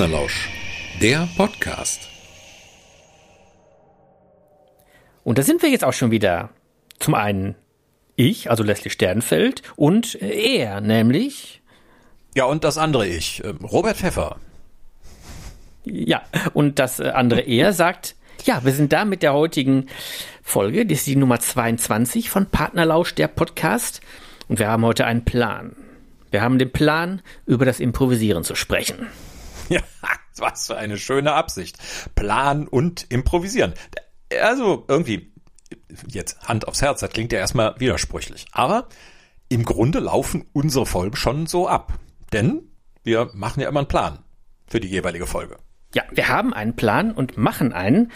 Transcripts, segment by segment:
Partnerlausch, der Podcast. Und da sind wir jetzt auch schon wieder. Zum einen ich, also Leslie Sternfeld, und er, nämlich. Ja, und das andere ich, ähm, Robert Pfeffer. Ja, und das äh, andere er sagt, ja, wir sind da mit der heutigen Folge, das ist die Nummer 22 von Partnerlausch, der Podcast. Und wir haben heute einen Plan. Wir haben den Plan, über das Improvisieren zu sprechen. Ja, was für eine schöne Absicht. Plan und improvisieren. Also irgendwie, jetzt Hand aufs Herz, das klingt ja erstmal widersprüchlich. Aber im Grunde laufen unsere Folgen schon so ab. Denn wir machen ja immer einen Plan für die jeweilige Folge. Ja, wir haben einen Plan und machen einen,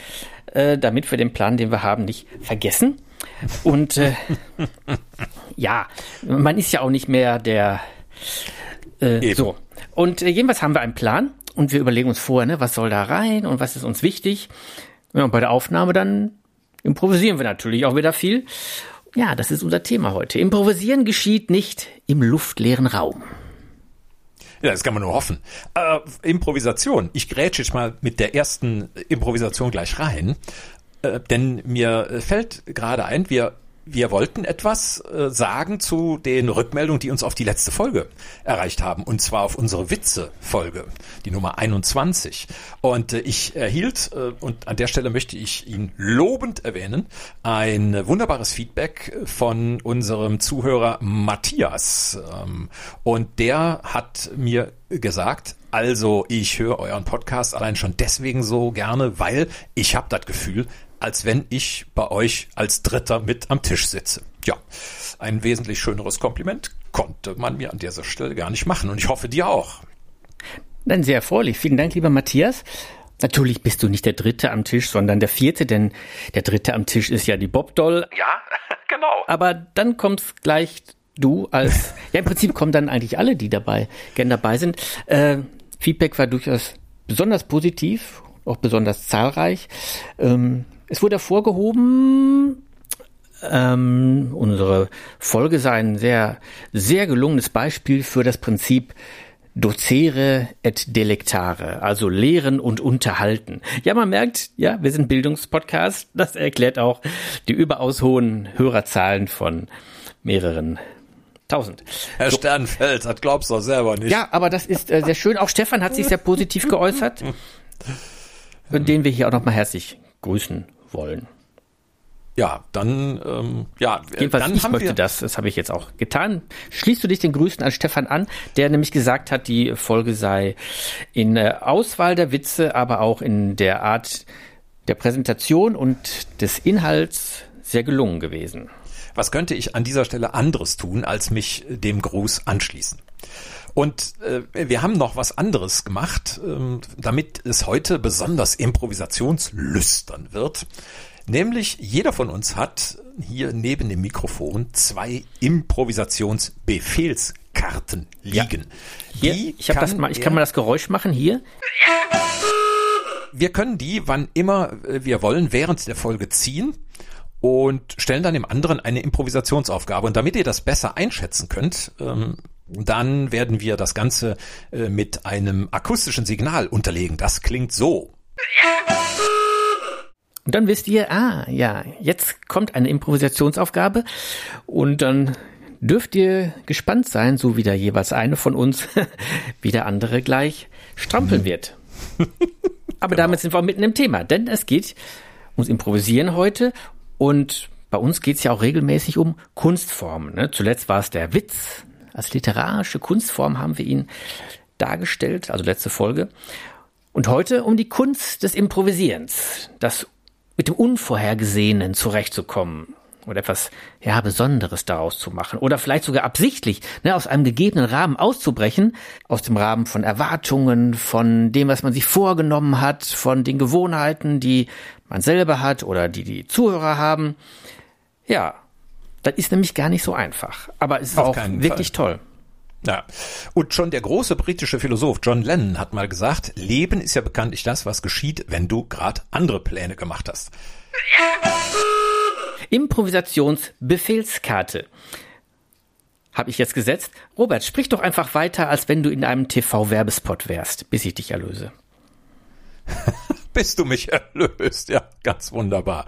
äh, damit wir den Plan, den wir haben, nicht vergessen. Und äh, ja, man ist ja auch nicht mehr der äh, so. Und äh, jedenfalls haben wir einen Plan und wir überlegen uns vorher, ne, was soll da rein und was ist uns wichtig. Ja, und bei der Aufnahme dann improvisieren wir natürlich auch wieder viel. Ja, das ist unser Thema heute. Improvisieren geschieht nicht im luftleeren Raum. Ja, das kann man nur hoffen. Äh, Improvisation. Ich grätsche jetzt mal mit der ersten Improvisation gleich rein. Äh, denn mir fällt gerade ein, wir wir wollten etwas äh, sagen zu den Rückmeldungen, die uns auf die letzte Folge erreicht haben. Und zwar auf unsere Witze-Folge, die Nummer 21. Und äh, ich erhielt, äh, und an der Stelle möchte ich ihn lobend erwähnen, ein wunderbares Feedback von unserem Zuhörer Matthias. Ähm, und der hat mir gesagt, also ich höre euren Podcast allein schon deswegen so gerne, weil ich habe das Gefühl, als wenn ich bei euch als Dritter mit am Tisch sitze. Ja, ein wesentlich schöneres Kompliment konnte man mir an dieser Stelle gar nicht machen und ich hoffe dir auch. Dann sehr erfreulich. Vielen Dank, lieber Matthias. Natürlich bist du nicht der Dritte am Tisch, sondern der Vierte, denn der Dritte am Tisch ist ja die Bobdoll. Ja, genau. Aber dann kommst gleich du als, ja im Prinzip kommen dann eigentlich alle, die dabei, gern dabei sind. Äh, Feedback war durchaus besonders positiv, auch besonders zahlreich. Ähm, es wurde hervorgehoben, ähm, unsere Folge sei ein sehr, sehr gelungenes Beispiel für das Prinzip Docere et delectare, also lehren und unterhalten. Ja, man merkt, ja, wir sind Bildungspodcast. Das erklärt auch die überaus hohen Hörerzahlen von mehreren tausend. Herr so. Sternfeld, das glaubst du doch selber nicht. Ja, aber das ist äh, sehr schön. Auch Stefan hat sich sehr positiv geäußert, den wir hier auch nochmal herzlich grüßen wollen. Ja, dann, ähm, ja, Jedenfalls dann ich möchte wir das, das habe ich jetzt auch getan. Schließt du dich den Grüßen an Stefan an, der nämlich gesagt hat, die Folge sei in äh, Auswahl der Witze, aber auch in der Art der Präsentation und des Inhalts sehr gelungen gewesen. Was könnte ich an dieser Stelle anderes tun, als mich dem Gruß anschließen? Und äh, wir haben noch was anderes gemacht, ähm, damit es heute besonders improvisationslüstern wird. Nämlich jeder von uns hat hier neben dem Mikrofon zwei Improvisationsbefehlskarten liegen. Ja. Hier, ich, hab das mal, ich kann mal das Geräusch machen hier. Wir können die, wann immer wir wollen, während der Folge ziehen und stellen dann dem anderen eine Improvisationsaufgabe. Und damit ihr das besser einschätzen könnt, ähm, dann werden wir das Ganze äh, mit einem akustischen Signal unterlegen. Das klingt so. Und dann wisst ihr, ah, ja, jetzt kommt eine Improvisationsaufgabe und dann dürft ihr gespannt sein, so wie der jeweils eine von uns, wie der andere gleich strampeln mhm. wird. Aber genau. damit sind wir mitten im Thema, denn es geht ums Improvisieren heute und bei uns geht es ja auch regelmäßig um Kunstformen. Ne? Zuletzt war es der Witz, als literarische Kunstform haben wir ihn dargestellt, also letzte Folge. Und heute um die Kunst des Improvisierens, das mit dem Unvorhergesehenen zurechtzukommen oder etwas ja Besonderes daraus zu machen oder vielleicht sogar absichtlich ne, aus einem gegebenen Rahmen auszubrechen, aus dem Rahmen von Erwartungen, von dem, was man sich vorgenommen hat, von den Gewohnheiten, die man selber hat oder die die Zuhörer haben. Ja, das ist nämlich gar nicht so einfach. Aber es ist Auf auch wirklich Fall. toll. Ja. Und schon der große britische Philosoph John Lennon hat mal gesagt, Leben ist ja bekanntlich das, was geschieht, wenn du gerade andere Pläne gemacht hast. Improvisationsbefehlskarte. habe ich jetzt gesetzt. Robert, sprich doch einfach weiter, als wenn du in einem TV-Werbespot wärst, bis ich dich erlöse. bis du mich erlöst. Ja, ganz wunderbar.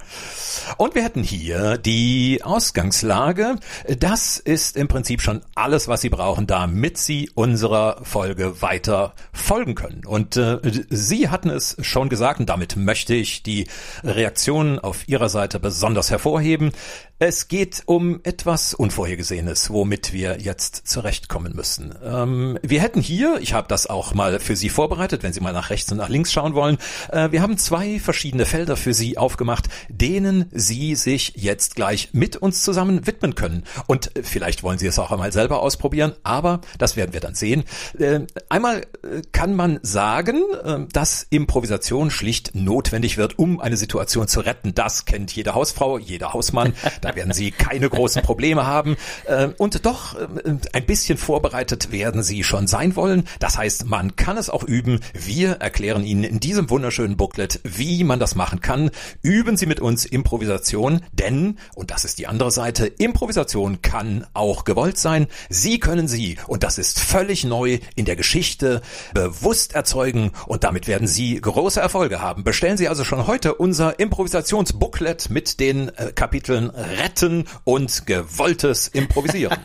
Und wir hätten hier die Ausgangslage. Das ist im Prinzip schon alles, was Sie brauchen, damit Sie unserer Folge weiter folgen können. Und äh, Sie hatten es schon gesagt, und damit möchte ich die Reaktionen auf Ihrer Seite besonders hervorheben. Es geht um etwas Unvorhergesehenes, womit wir jetzt zurechtkommen müssen. Ähm, wir hätten hier, ich habe das auch mal für Sie vorbereitet, wenn Sie mal nach rechts und nach links schauen wollen, äh, wir haben zwei verschiedene Felder für Sie aufgemacht, denen Sie sich jetzt gleich mit uns zusammen widmen können. Und vielleicht wollen Sie es auch einmal selber ausprobieren, aber das werden wir dann sehen. Äh, einmal äh, kann man sagen, äh, dass Improvisation schlicht notwendig wird, um eine Situation zu retten. Das kennt jede Hausfrau, jeder Hausmann. Da werden Sie keine großen Probleme haben. Äh, und doch äh, ein bisschen vorbereitet werden Sie schon sein wollen. Das heißt, man kann es auch üben. Wir erklären Ihnen in diesem wunderschönen Booklet, wie man das machen kann. Üben Sie mit uns Improvisation, denn, und das ist die andere Seite, Improvisation kann auch gewollt sein. Sie können sie, und das ist völlig neu in der Geschichte, bewusst erzeugen und damit werden Sie große Erfolge haben. Bestellen Sie also schon heute unser Improvisationsbooklet mit den äh, Kapiteln Retten und gewolltes Improvisieren.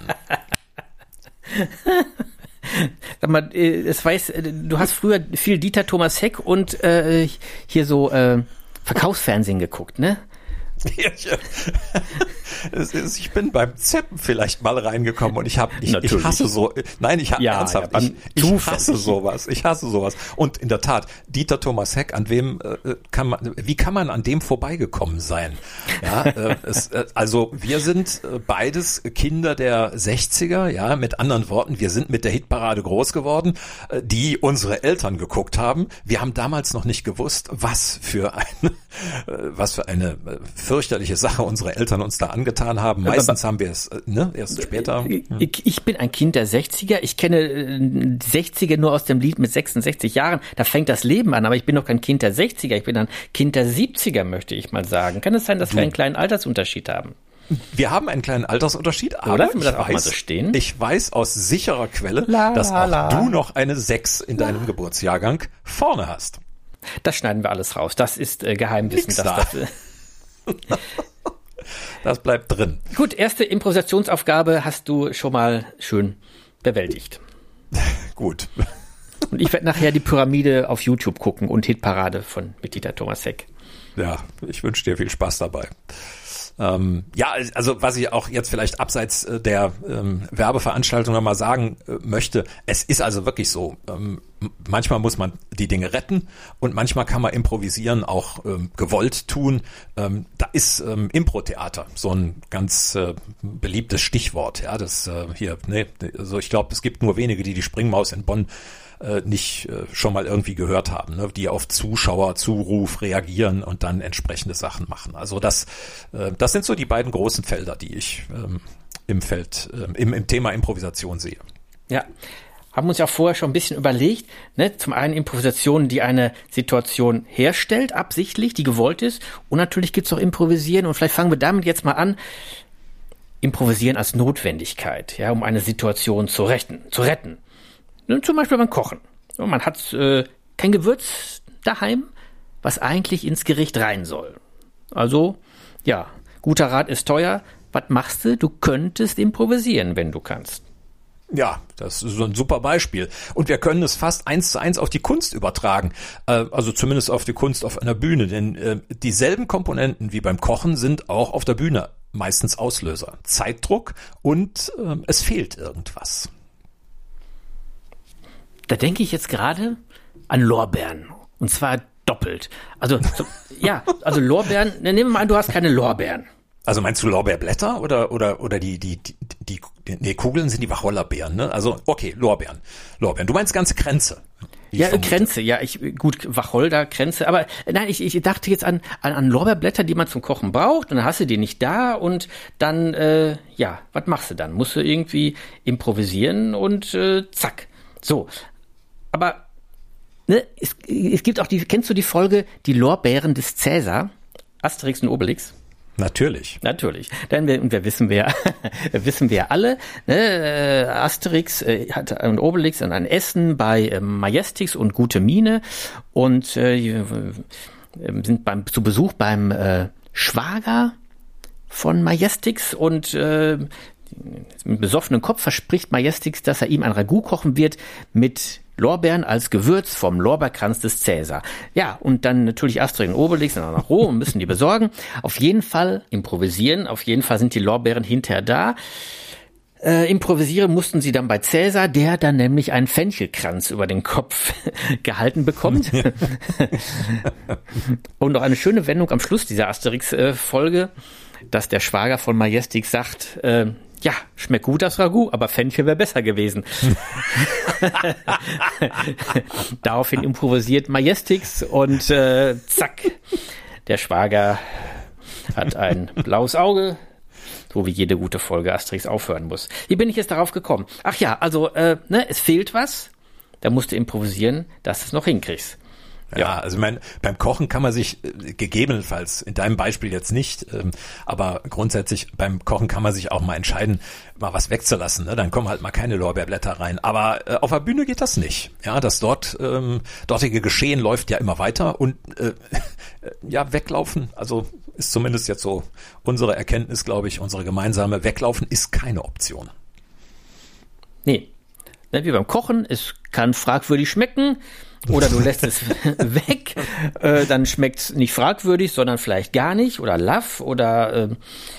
Sag mal, äh, es weiß, äh, du hast früher viel Dieter Thomas Heck und äh, hier so äh, Verkaufsfernsehen geguckt, ne? Ja. Ist, ich bin beim Zeppen vielleicht mal reingekommen und ich habe ich, ich, hasse so nein ich habe ja, ernsthaft ja, ich, ich hasse sowas ich hasse sowas. Und in der Tat Dieter Thomas Heck an wem äh, kann man wie kann man an dem vorbeigekommen sein? Ja äh, es, äh, also wir sind äh, beides Kinder der 60er ja mit anderen Worten wir sind mit der Hitparade groß geworden äh, die unsere Eltern geguckt haben. Wir haben damals noch nicht gewusst was für eine äh, was für eine fürchterliche Sache unsere Eltern uns da angetan haben. Meistens haben wir es, äh, ne, erst später. Hm. Ich bin ein Kind der 60er. Ich kenne 60er äh, nur aus dem Lied mit 66 Jahren. Da fängt das Leben an, aber ich bin noch kein Kind der 60er. Ich bin ein Kind der 70er, möchte ich mal sagen. Kann es sein, dass du. wir einen kleinen Altersunterschied haben? Wir haben einen kleinen Altersunterschied, aber Oder? Ich, weiß, so ich weiß aus sicherer Quelle, la, dass auch la. du noch eine 6 in deinem la. Geburtsjahrgang vorne hast. Das schneiden wir alles raus. Das ist äh, Geheimwissen. Dass da. das, das bleibt drin. Gut, erste Improvisationsaufgabe hast du schon mal schön bewältigt. Gut. Und ich werde nachher die Pyramide auf YouTube gucken und Hitparade von Mitglieder Thomas Heck. Ja, ich wünsche dir viel Spaß dabei. Ähm, ja, also was ich auch jetzt vielleicht abseits äh, der ähm, Werbeveranstaltung nochmal sagen äh, möchte, es ist also wirklich so, ähm, manchmal muss man die Dinge retten und manchmal kann man improvisieren, auch ähm, gewollt tun. Ähm, da ist ähm, Impro-Theater so ein ganz äh, beliebtes Stichwort. Ja, das äh, hier, ne, also ich glaube, es gibt nur wenige, die die Springmaus in Bonn äh, nicht äh, schon mal irgendwie gehört haben, ne? die auf Zuschauerzuruf reagieren und dann entsprechende Sachen machen. Also das, äh, das sind so die beiden großen Felder, die ich ähm, im Feld, äh, im, im Thema Improvisation sehe. Ja, haben uns ja vorher schon ein bisschen überlegt. Ne? Zum einen Improvisation, die eine Situation herstellt, absichtlich, die gewollt ist. Und natürlich gibt's auch Improvisieren. Und vielleicht fangen wir damit jetzt mal an. Improvisieren als Notwendigkeit, ja, um eine Situation zu retten. Zu retten. Zum Beispiel beim Kochen. Man hat äh, kein Gewürz daheim, was eigentlich ins Gericht rein soll. Also, ja, guter Rat ist teuer. Was machst du? Du könntest improvisieren, wenn du kannst. Ja, das ist so ein super Beispiel. Und wir können es fast eins zu eins auf die Kunst übertragen. Äh, also zumindest auf die Kunst auf einer Bühne. Denn äh, dieselben Komponenten wie beim Kochen sind auch auf der Bühne meistens Auslöser. Zeitdruck und äh, es fehlt irgendwas. Da denke ich jetzt gerade an Lorbeeren. Und zwar doppelt. Also, so, ja, also Lorbeeren, nehmen wir mal an, du hast keine Lorbeeren. Also meinst du Lorbeerblätter oder oder oder die die die, die nee, Kugeln sind die Wacholderbeeren, ne? Also okay, Lorbeeren. Lorbeeren. Du meinst ganze Kränze. Ja, vermute. Kränze, ja, ich gut Wacholder Kränze, aber nein, ich, ich dachte jetzt an, an an Lorbeerblätter, die man zum Kochen braucht und dann hast du die nicht da und dann äh, ja, was machst du dann? Musst du irgendwie improvisieren und äh, zack. So, aber ne, es, es gibt auch die, kennst du die Folge Die Lorbeeren des Cäsar? Asterix und Obelix? Natürlich. Natürlich. Denn wir, und wir wissen wir, wissen wir alle, ne, äh, Asterix äh, hat und Obelix und ein Essen bei äh, Majestix und Gute Mine und äh, sind beim, zu Besuch beim äh, Schwager von Majestix und äh, mit besoffenem Kopf verspricht Majestix, dass er ihm ein Ragout kochen wird mit Lorbeeren als Gewürz vom Lorbeerkranz des Cäsar. Ja, und dann natürlich Asterix und Obelix auch nach Rom und müssen die besorgen. Auf jeden Fall improvisieren, auf jeden Fall sind die Lorbeeren hinterher da. Äh, improvisieren mussten sie dann bei Cäsar, der dann nämlich einen Fenchelkranz über den Kopf gehalten bekommt. und noch eine schöne Wendung am Schluss dieser Asterix-Folge, dass der Schwager von Majestix sagt, äh, ja, schmeckt gut das Ragout, aber Fenchel wäre besser gewesen. Daraufhin improvisiert Majestix und äh, zack, der Schwager hat ein blaues Auge, so wie jede gute Folge Asterix aufhören muss. Wie bin ich jetzt darauf gekommen? Ach ja, also äh, ne, es fehlt was, da musst du improvisieren, dass du es noch hinkriegst. Ja, also ich meine, beim Kochen kann man sich äh, gegebenenfalls, in deinem Beispiel jetzt nicht, ähm, aber grundsätzlich beim Kochen kann man sich auch mal entscheiden, mal was wegzulassen. Ne? Dann kommen halt mal keine Lorbeerblätter rein. Aber äh, auf der Bühne geht das nicht. Ja, das dort ähm, dortige Geschehen läuft ja immer weiter und äh, ja, weglaufen, also ist zumindest jetzt so unsere Erkenntnis, glaube ich, unsere gemeinsame, weglaufen ist keine Option. Nee. Ne, wie beim Kochen, es kann fragwürdig schmecken oder du lässt es weg, äh, dann schmeckt es nicht fragwürdig, sondern vielleicht gar nicht oder laff oder äh,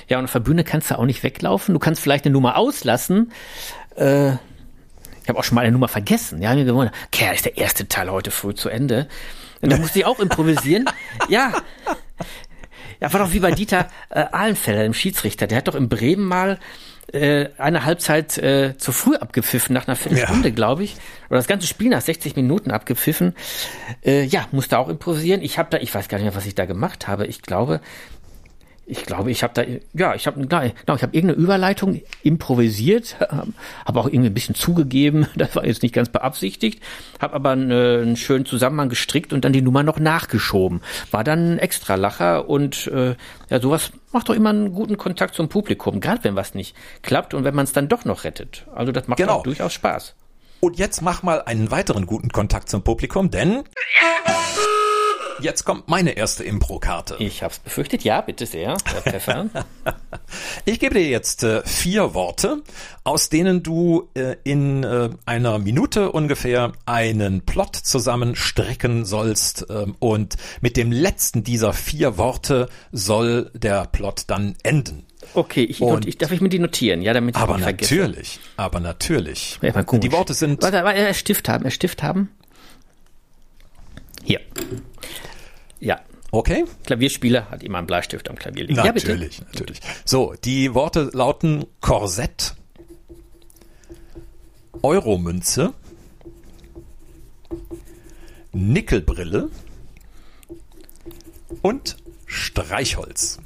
ja, und auf der Bühne kannst du auch nicht weglaufen. Du kannst vielleicht eine Nummer auslassen. Äh, ich habe auch schon mal eine Nummer vergessen. Ja, mir gewundert, Kerl, ist der erste Teil heute früh zu Ende. Und da musste ich auch improvisieren. ja. Ja, war doch wie bei Dieter äh, Ahlenfeller, dem Schiedsrichter. Der hat doch in Bremen mal äh, eine Halbzeit äh, zu früh abgepfiffen, nach einer Viertelstunde, ja. glaube ich. Oder das ganze Spiel nach 60 Minuten abgepfiffen. Äh, ja, musste auch improvisieren. Ich habe da, ich weiß gar nicht mehr, was ich da gemacht habe. Ich glaube, ich glaube, ich habe da, ja, ich habe, genau, ich habe irgendeine Überleitung improvisiert, habe auch irgendwie ein bisschen zugegeben, das war jetzt nicht ganz beabsichtigt, habe aber einen, einen, schönen Zusammenhang gestrickt und dann die Nummer noch nachgeschoben. War dann ein extra Lacher und äh, ja, sowas macht doch immer einen guten Kontakt zum Publikum, gerade wenn was nicht klappt und wenn man es dann doch noch rettet. Also das macht genau. auch durchaus Spaß. Und jetzt mach mal einen weiteren guten Kontakt zum Publikum, denn Jetzt kommt meine erste Impro-Karte. Ich hab's befürchtet. Ja, bitte sehr, Herr Pfeffer. ich gebe dir jetzt äh, vier Worte, aus denen du äh, in äh, einer Minute ungefähr einen Plot zusammenstricken sollst. Ähm, und mit dem letzten dieser vier Worte soll der Plot dann enden. Okay, ich, und, ich darf ich mir die notieren, ja, damit ich aber nicht vergesse. natürlich, aber natürlich. Ja, aber die Worte sind. Warte, warte, Stift haben, Stift haben. Hier. Ja. Okay. Klavierspieler hat immer einen Bleistift am Klavier liegen. Natürlich, ja, natürlich. So, die Worte lauten Korsett, Euromünze, Nickelbrille und Streichholz.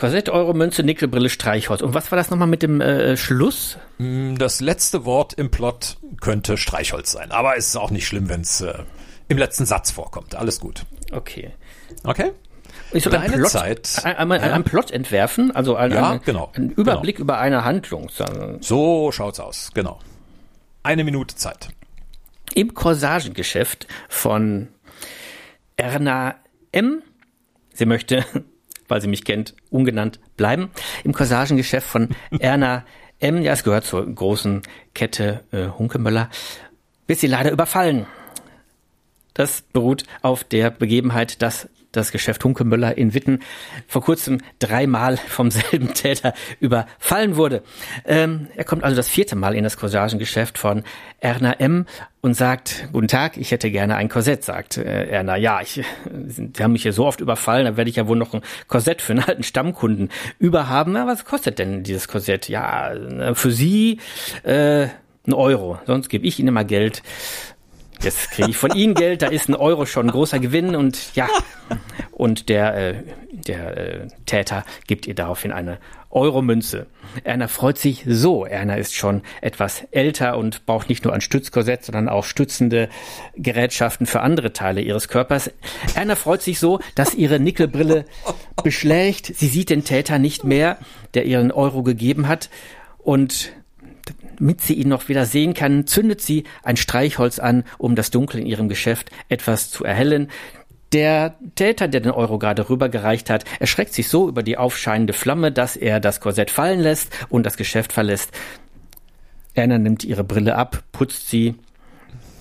Korsett, Euro, Münze, Nickelbrille, Streichholz. Und was war das nochmal mit dem äh, Schluss? Mm, das letzte Wort im Plot könnte Streichholz sein. Aber es ist auch nicht schlimm, wenn es äh, im letzten Satz vorkommt. Alles gut. Okay. Okay? Ich soll einen Plot, Zeit. Einmal ja. einen Plot entwerfen, also einen, ja, genau, einen Überblick genau. über eine Handlung. So schaut's aus, genau. Eine Minute Zeit. Im Corsagengeschäft von Erna M. Sie möchte weil sie mich kennt, ungenannt bleiben. Im Corsagengeschäft von Erna M. Ja, es gehört zur großen Kette äh, Hunkemöller. Bis sie leider überfallen. Das beruht auf der Begebenheit, dass das Geschäft Hunkemöller in Witten vor kurzem dreimal vom selben Täter überfallen wurde. Ähm, er kommt also das vierte Mal in das Corsagengeschäft von Erna M. und sagt, guten Tag, ich hätte gerne ein Korsett, sagt äh, Erna. Ja, ich, Sie haben mich hier so oft überfallen, da werde ich ja wohl noch ein Korsett für einen alten Stammkunden überhaben. Na, was kostet denn dieses Korsett? Ja, für Sie äh, ein Euro, sonst gebe ich Ihnen mal Geld. Jetzt kriege ich von Ihnen Geld, da ist ein Euro schon ein großer Gewinn und ja, und der, äh, der äh, Täter gibt ihr daraufhin eine Euromünze. Erna freut sich so. Erna ist schon etwas älter und braucht nicht nur ein Stützkorsett, sondern auch stützende Gerätschaften für andere Teile ihres Körpers. Erna freut sich so, dass ihre Nickelbrille beschlägt. Sie sieht den Täter nicht mehr, der ihren Euro gegeben hat. Und damit sie ihn noch wieder sehen kann, zündet sie ein Streichholz an, um das Dunkel in ihrem Geschäft etwas zu erhellen. Der Täter, der den Euro gerade rübergereicht hat, erschreckt sich so über die aufscheinende Flamme, dass er das Korsett fallen lässt und das Geschäft verlässt. Anna nimmt ihre Brille ab, putzt sie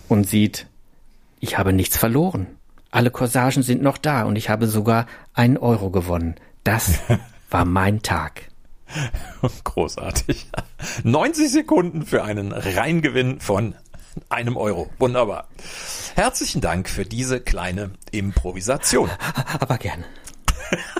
und sieht, ich habe nichts verloren. Alle Corsagen sind noch da und ich habe sogar einen Euro gewonnen. Das war mein Tag. Großartig. 90 Sekunden für einen Reingewinn von einem Euro. Wunderbar. Herzlichen Dank für diese kleine Improvisation. Aber gerne.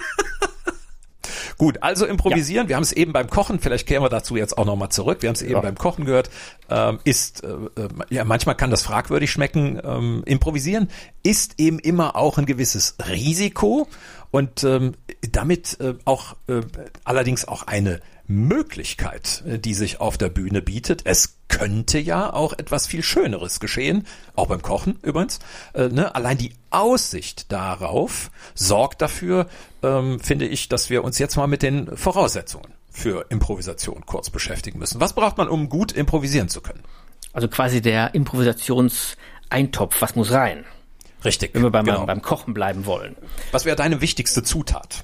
Gut, also improvisieren. Ja. Wir haben es eben beim Kochen, vielleicht kehren wir dazu jetzt auch nochmal zurück. Wir haben es eben ja. beim Kochen gehört. Ähm, ist, äh, äh, ja, manchmal kann das fragwürdig schmecken. Ähm, improvisieren ist eben immer auch ein gewisses Risiko und ähm, damit äh, auch äh, allerdings auch eine Möglichkeit, äh, die sich auf der Bühne bietet. Es könnte ja auch etwas viel Schöneres geschehen, auch beim Kochen übrigens. Äh, ne? Allein die Aussicht darauf sorgt dafür, ähm, finde ich, dass wir uns jetzt mal mit den Voraussetzungen für Improvisation kurz beschäftigen müssen. Was braucht man, um gut improvisieren zu können? Also quasi der Improvisationseintopf, was muss rein? Richtig. Wenn wir beim, genau. beim Kochen bleiben wollen. Was wäre deine wichtigste Zutat?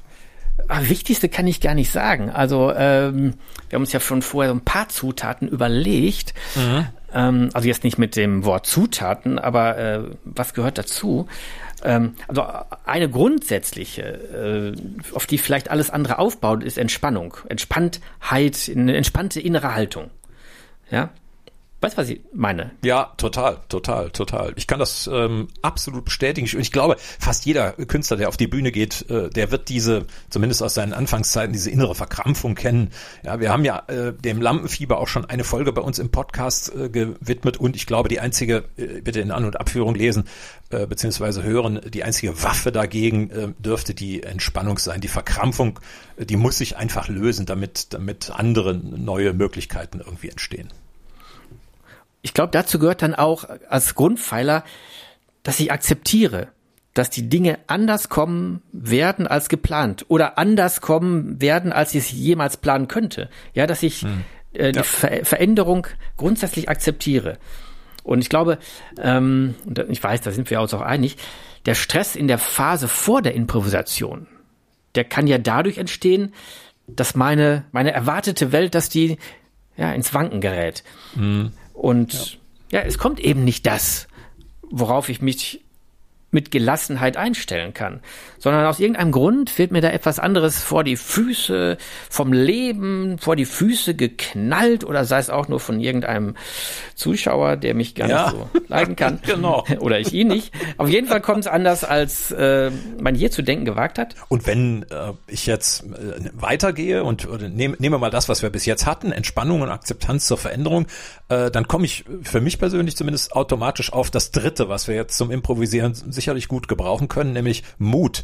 Ah, wichtigste kann ich gar nicht sagen. Also ähm, wir haben uns ja schon vorher so ein paar Zutaten überlegt. Mhm. Ähm, also jetzt nicht mit dem Wort Zutaten, aber äh, was gehört dazu? Ähm, also eine grundsätzliche, äh, auf die vielleicht alles andere aufbaut, ist Entspannung, Entspanntheit, eine entspannte innere Haltung. Ja, Weißt du, was ich meine? Ja, total, total, total. Ich kann das ähm, absolut bestätigen. Und ich glaube, fast jeder Künstler, der auf die Bühne geht, äh, der wird diese, zumindest aus seinen Anfangszeiten, diese innere Verkrampfung kennen. Ja, wir haben ja äh, dem Lampenfieber auch schon eine Folge bei uns im Podcast äh, gewidmet und ich glaube, die einzige, äh, bitte in An- und Abführung lesen, äh, beziehungsweise hören, die einzige Waffe dagegen äh, dürfte die Entspannung sein. Die Verkrampfung, äh, die muss sich einfach lösen, damit, damit andere neue Möglichkeiten irgendwie entstehen ich glaube, dazu gehört dann auch als Grundpfeiler, dass ich akzeptiere, dass die Dinge anders kommen werden als geplant oder anders kommen werden, als ich es jemals planen könnte. Ja, dass ich hm. äh, die ja. Ver Veränderung grundsätzlich akzeptiere. Und ich glaube, ähm, ich weiß, da sind wir uns auch einig, der Stress in der Phase vor der Improvisation, der kann ja dadurch entstehen, dass meine, meine erwartete Welt, dass die ja ins Wanken gerät. Hm. Und ja. ja, es kommt eben nicht das, worauf ich mich mit Gelassenheit einstellen kann, sondern aus irgendeinem Grund wird mir da etwas anderes vor die Füße vom Leben, vor die Füße geknallt oder sei es auch nur von irgendeinem Zuschauer, der mich gar ja. nicht so leiden kann. genau. Oder ich ihn nicht. Auf jeden Fall kommt es anders, als äh, man je zu denken gewagt hat. Und wenn äh, ich jetzt äh, weitergehe und nehme, nehme mal das, was wir bis jetzt hatten, Entspannung und Akzeptanz zur Veränderung, äh, dann komme ich für mich persönlich zumindest automatisch auf das Dritte, was wir jetzt zum Improvisieren sich sicherlich gut gebrauchen können, nämlich Mut.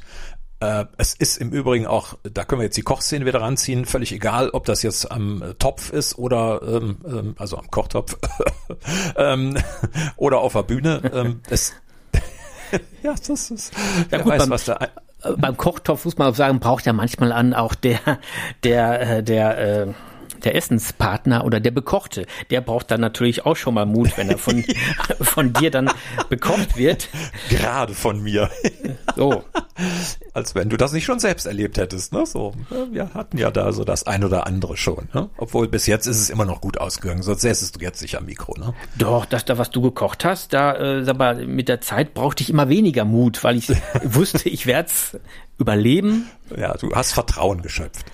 Äh, es ist im Übrigen auch, da können wir jetzt die Kochszene wieder ranziehen, völlig egal, ob das jetzt am Topf ist oder ähm, ähm also am Kochtopf ähm, oder auf der Bühne. Ähm, es, ja, das ist. Ja, gut, weiß, beim, was da. Äh, beim Kochtopf muss man sagen, braucht ja manchmal an auch der, der, äh, der, äh, der Essenspartner oder der Bekochte, der braucht dann natürlich auch schon mal Mut, wenn er von, von dir dann bekocht wird. Gerade von mir. So. Als wenn du das nicht schon selbst erlebt hättest, ne? So, wir hatten ja da so das ein oder andere schon, ne? Obwohl bis jetzt ist es immer noch gut ausgegangen, sonst säßest du jetzt nicht am Mikro, ne? Doch, das da, was du gekocht hast, da, äh, sag mal, mit der Zeit brauchte ich immer weniger Mut, weil ich wusste, ich werde es überleben. Ja, du hast Vertrauen geschöpft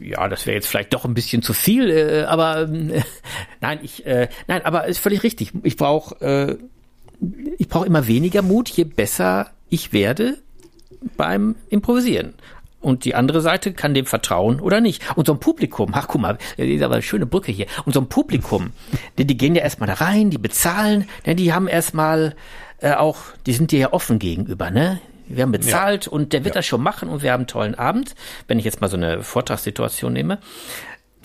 ja, das wäre jetzt vielleicht doch ein bisschen zu viel, äh, aber äh, nein, ich äh, nein, aber ist völlig richtig. Ich brauche äh, ich brauche immer weniger Mut, je besser ich werde beim Improvisieren. und die andere Seite kann dem vertrauen oder nicht. Und so ein Publikum, ach guck mal, das ist aber eine schöne Brücke hier. Und so ein Publikum, die, die gehen ja erstmal da rein, die bezahlen, ne, die haben erstmal äh, auch, die sind dir ja offen gegenüber, ne? Wir haben bezahlt ja. und der wird ja. das schon machen und wir haben einen tollen Abend, wenn ich jetzt mal so eine Vortragssituation nehme.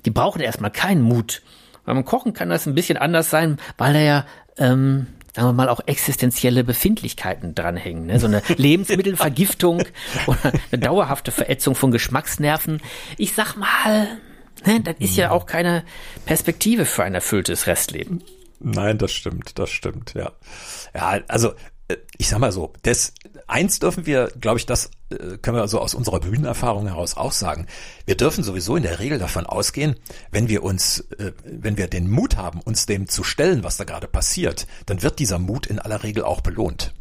Die brauchen erstmal keinen Mut. Beim Kochen kann das ein bisschen anders sein, weil er ja ähm, sagen wir mal, auch existenzielle Befindlichkeiten dranhängen. Ne? So eine Lebensmittelvergiftung oder eine dauerhafte Verätzung von Geschmacksnerven. Ich sag mal, ne, das ist ja auch keine Perspektive für ein erfülltes Restleben. Nein, das stimmt, das stimmt, ja. Ja, also ich sag mal so, das eins dürfen wir, glaube ich, das äh, können wir also aus unserer Bühnenerfahrung heraus auch sagen. Wir dürfen sowieso in der Regel davon ausgehen, wenn wir uns, äh, wenn wir den Mut haben, uns dem zu stellen, was da gerade passiert, dann wird dieser Mut in aller Regel auch belohnt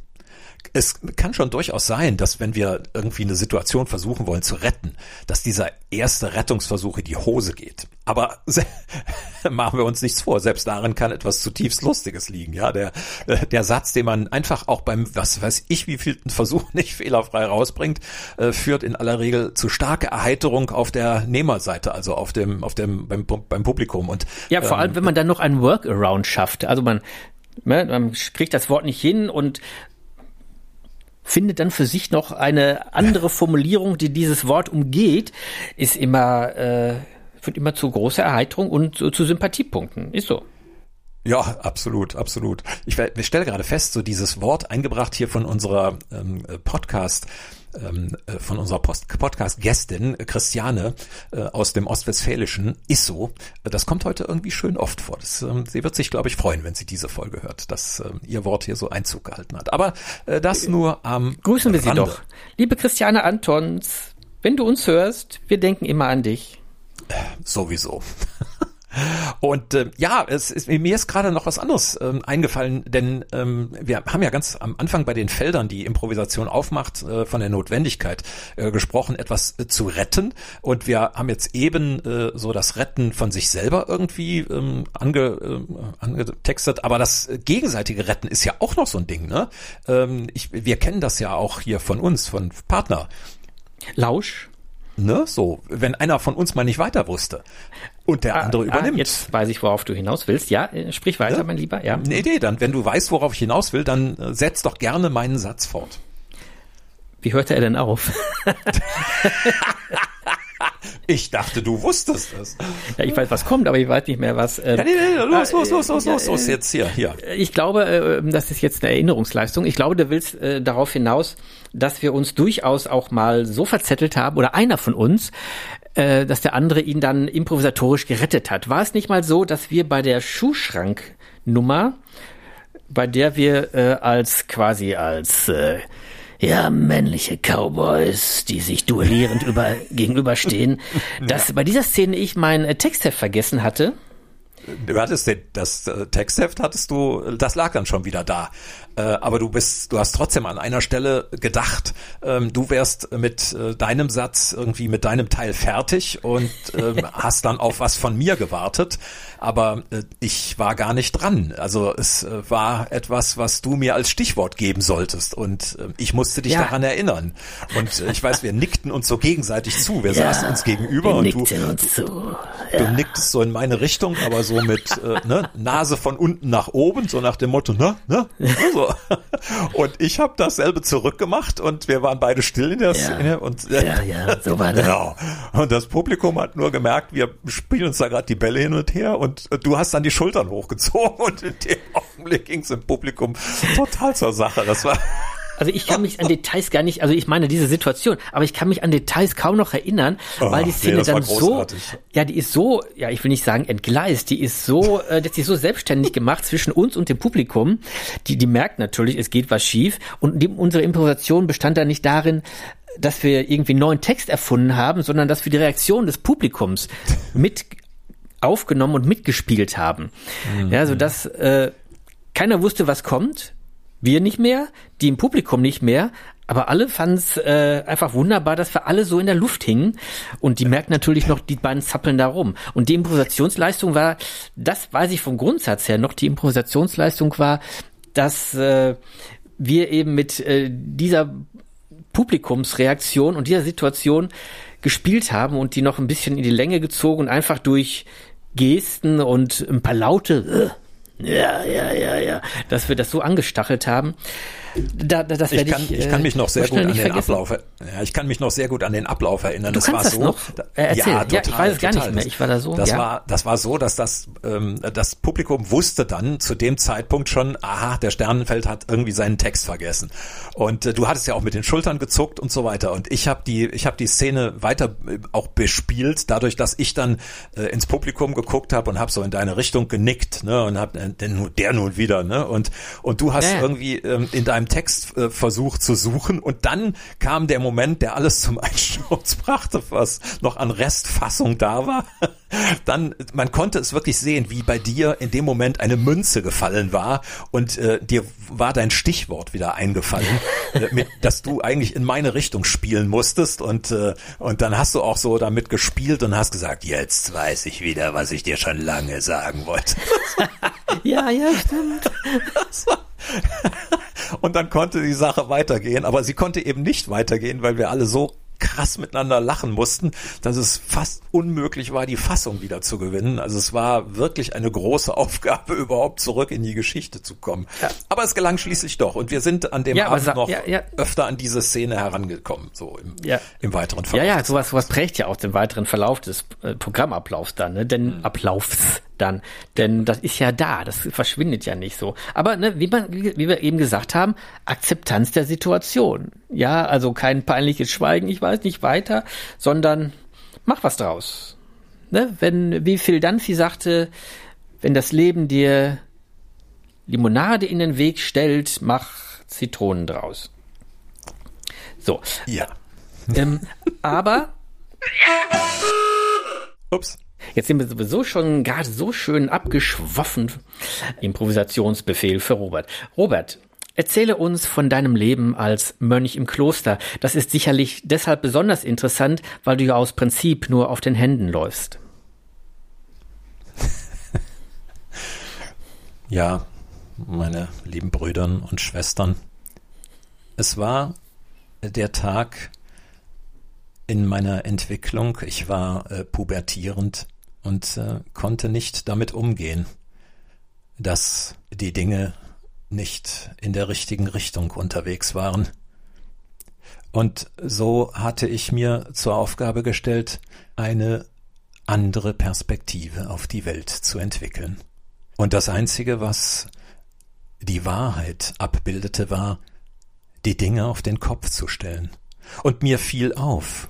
es kann schon durchaus sein, dass wenn wir irgendwie eine Situation versuchen wollen zu retten, dass dieser erste Rettungsversuch in die Hose geht. Aber machen wir uns nichts vor. Selbst darin kann etwas zutiefst Lustiges liegen. Ja, der, der Satz, den man einfach auch beim, was weiß ich, wie vielten Versuch nicht fehlerfrei rausbringt, äh, führt in aller Regel zu starker Erheiterung auf der Nehmerseite, also auf dem, auf dem, beim, beim Publikum. Und, ja, vor ähm, allem, wenn man dann noch einen Workaround schafft. Also man, ne, man kriegt das Wort nicht hin und findet dann für sich noch eine andere Formulierung, die dieses Wort umgeht, ist immer, äh, führt immer zu großer Erheiterung und zu, zu Sympathiepunkten. Ist so. Ja, absolut, absolut. Ich, ich stelle gerade fest, so dieses Wort eingebracht hier von unserer ähm, Podcast von unserer Podcast-Gästin Christiane äh, aus dem Ostwestfälischen ist so. Das kommt heute irgendwie schön oft vor. Das, ähm, sie wird sich, glaube ich, freuen, wenn sie diese Folge hört, dass ähm, ihr Wort hier so Einzug gehalten hat. Aber äh, das nur am Grüßen wir Rande. Sie doch. Liebe Christiane Antons, wenn du uns hörst, wir denken immer an dich. Sowieso. Und äh, ja, es ist, mir ist gerade noch was anderes ähm, eingefallen, denn ähm, wir haben ja ganz am Anfang bei den Feldern, die Improvisation aufmacht, äh, von der Notwendigkeit äh, gesprochen, etwas äh, zu retten. Und wir haben jetzt eben äh, so das Retten von sich selber irgendwie ähm, ange, äh, angetextet. Aber das gegenseitige Retten ist ja auch noch so ein Ding. Ne? Ähm, ich, wir kennen das ja auch hier von uns, von Partner. Lausch Ne, so, wenn einer von uns mal nicht weiter wusste und der ah, andere ah, übernimmt. Ah, jetzt weiß ich, worauf du hinaus willst. Ja, äh, sprich weiter, ja? mein Lieber. Ja. Nee, nee, dann, wenn du weißt, worauf ich hinaus will, dann äh, setz doch gerne meinen Satz fort. Wie hörte er denn auf? Ich dachte, du wusstest es. Ja, ich weiß, was kommt, aber ich weiß nicht mehr, was. Ähm, ja, nee, nee, los, los, los, los, los, los, jetzt hier, hier. Ich glaube, äh, das ist jetzt eine Erinnerungsleistung. Ich glaube, du willst äh, darauf hinaus, dass wir uns durchaus auch mal so verzettelt haben, oder einer von uns, äh, dass der andere ihn dann improvisatorisch gerettet hat. War es nicht mal so, dass wir bei der Schuhschranknummer, bei der wir äh, als quasi als äh, ja, männliche Cowboys, die sich duellierend über, gegenüberstehen, dass ja. bei dieser Szene ich mein äh, Textheft vergessen hatte. Du hattest den, das äh, Textheft hattest du, das lag dann schon wieder da. Äh, aber du bist, du hast trotzdem an einer Stelle gedacht, ähm, du wärst mit äh, deinem Satz irgendwie mit deinem Teil fertig und ähm, hast dann auf was von mir gewartet aber äh, ich war gar nicht dran. Also es äh, war etwas, was du mir als Stichwort geben solltest und äh, ich musste dich ja. daran erinnern. Und äh, ich weiß, wir nickten uns so gegenseitig zu. Wir ja, saßen uns gegenüber und du, du, ja. du nicktest so in meine Richtung, aber so mit ne, Nase von unten nach oben, so nach dem Motto, ne, ne, so. Und ich habe dasselbe zurückgemacht und wir waren beide still in der Szene und äh, ja, ja, so war das. Genau. Und das Publikum hat nur gemerkt, wir spielen uns da gerade die Bälle hin und her und und du hast dann die Schultern hochgezogen und in dem Augenblick ging es im Publikum total zur Sache. Das war also ich kann mich an Details gar nicht, also ich meine diese Situation, aber ich kann mich an Details kaum noch erinnern, oh, weil die Szene nee, dann so, ja, die ist so, ja, ich will nicht sagen entgleist, die ist so, äh, die ist so selbstständig gemacht zwischen uns und dem Publikum. Die, die merkt natürlich, es geht was schief und die, unsere Improvisation bestand da nicht darin, dass wir irgendwie einen neuen Text erfunden haben, sondern dass wir die Reaktion des Publikums mit aufgenommen und mitgespielt haben. Mhm. Ja, so dass äh, keiner wusste, was kommt. Wir nicht mehr, die im Publikum nicht mehr, aber alle fanden es äh, einfach wunderbar, dass wir alle so in der Luft hingen. Und die merken natürlich noch, die beiden zappeln da rum. Und die Improvisationsleistung war, das weiß ich vom Grundsatz her noch, die Improvisationsleistung war, dass äh, wir eben mit äh, dieser Publikumsreaktion und dieser Situation gespielt haben und die noch ein bisschen in die Länge gezogen und einfach durch Gesten und ein paar laute äh, ja, ja, ja, ja, dass wir das so angestachelt haben. Da, da, das ich, kann, ich, ich kann mich noch sehr gut an den vergessen. Ablauf, ja, ich kann mich noch sehr gut an den Ablauf erinnern. Du das war das so, noch? Äh, erzähl. Ja, total, ja, ich weiß es gar nicht mehr. Ich war da so. Das ja. war, das war so, dass das, ähm, das Publikum wusste dann zu dem Zeitpunkt schon, aha, der Sternenfeld hat irgendwie seinen Text vergessen. Und äh, du hattest ja auch mit den Schultern gezuckt und so weiter. Und ich habe die, ich habe die Szene weiter äh, auch bespielt, dadurch, dass ich dann äh, ins Publikum geguckt habe und habe so in deine Richtung genickt, ne, und hab äh, der, der nun wieder, ne, und und du hast ja, irgendwie ähm, in deinem Text äh, versucht zu suchen und dann kam der Moment, der alles zum Einsturz brachte, was noch an Restfassung da war. Dann, man konnte es wirklich sehen, wie bei dir in dem Moment eine Münze gefallen war und äh, dir war dein Stichwort wieder eingefallen, äh, mit, dass du eigentlich in meine Richtung spielen musstest und äh, und dann hast du auch so damit gespielt und hast gesagt, jetzt weiß ich wieder, was ich dir schon lange sagen wollte. ja, ja, stimmt. Und dann konnte die Sache weitergehen, aber sie konnte eben nicht weitergehen, weil wir alle so krass miteinander lachen mussten, dass es fast unmöglich war, die Fassung wieder zu gewinnen. Also es war wirklich eine große Aufgabe, überhaupt zurück in die Geschichte zu kommen. Ja. Aber es gelang schließlich doch. Und wir sind an dem ja, Abend noch ja, öfter an diese Szene herangekommen, so im, im weiteren Verlauf. Ja, ja, sowas, sowas prägt ja auch den weiteren Verlauf des äh, Programmablaufs dann, ne? Denn mhm. Ablaufs dann. Denn das ist ja da, das verschwindet ja nicht so. Aber ne, wie, man, wie wir eben gesagt haben, Akzeptanz der Situation. Ja, also kein peinliches Schweigen, ich weiß nicht weiter, sondern mach was draus. Ne? Wenn, wie Phil Dunphy sagte, wenn das Leben dir Limonade in den Weg stellt, mach Zitronen draus. So. Ja. Ähm, aber. Ups. Jetzt sind wir sowieso schon gerade so schön abgeschwoffen. Improvisationsbefehl für Robert. Robert, Erzähle uns von deinem Leben als Mönch im Kloster. Das ist sicherlich deshalb besonders interessant, weil du ja aus Prinzip nur auf den Händen läufst. Ja, meine lieben Brüdern und Schwestern. Es war der Tag in meiner Entwicklung. Ich war äh, pubertierend und äh, konnte nicht damit umgehen, dass die Dinge nicht in der richtigen Richtung unterwegs waren. Und so hatte ich mir zur Aufgabe gestellt, eine andere Perspektive auf die Welt zu entwickeln. Und das Einzige, was die Wahrheit abbildete, war, die Dinge auf den Kopf zu stellen. Und mir fiel auf,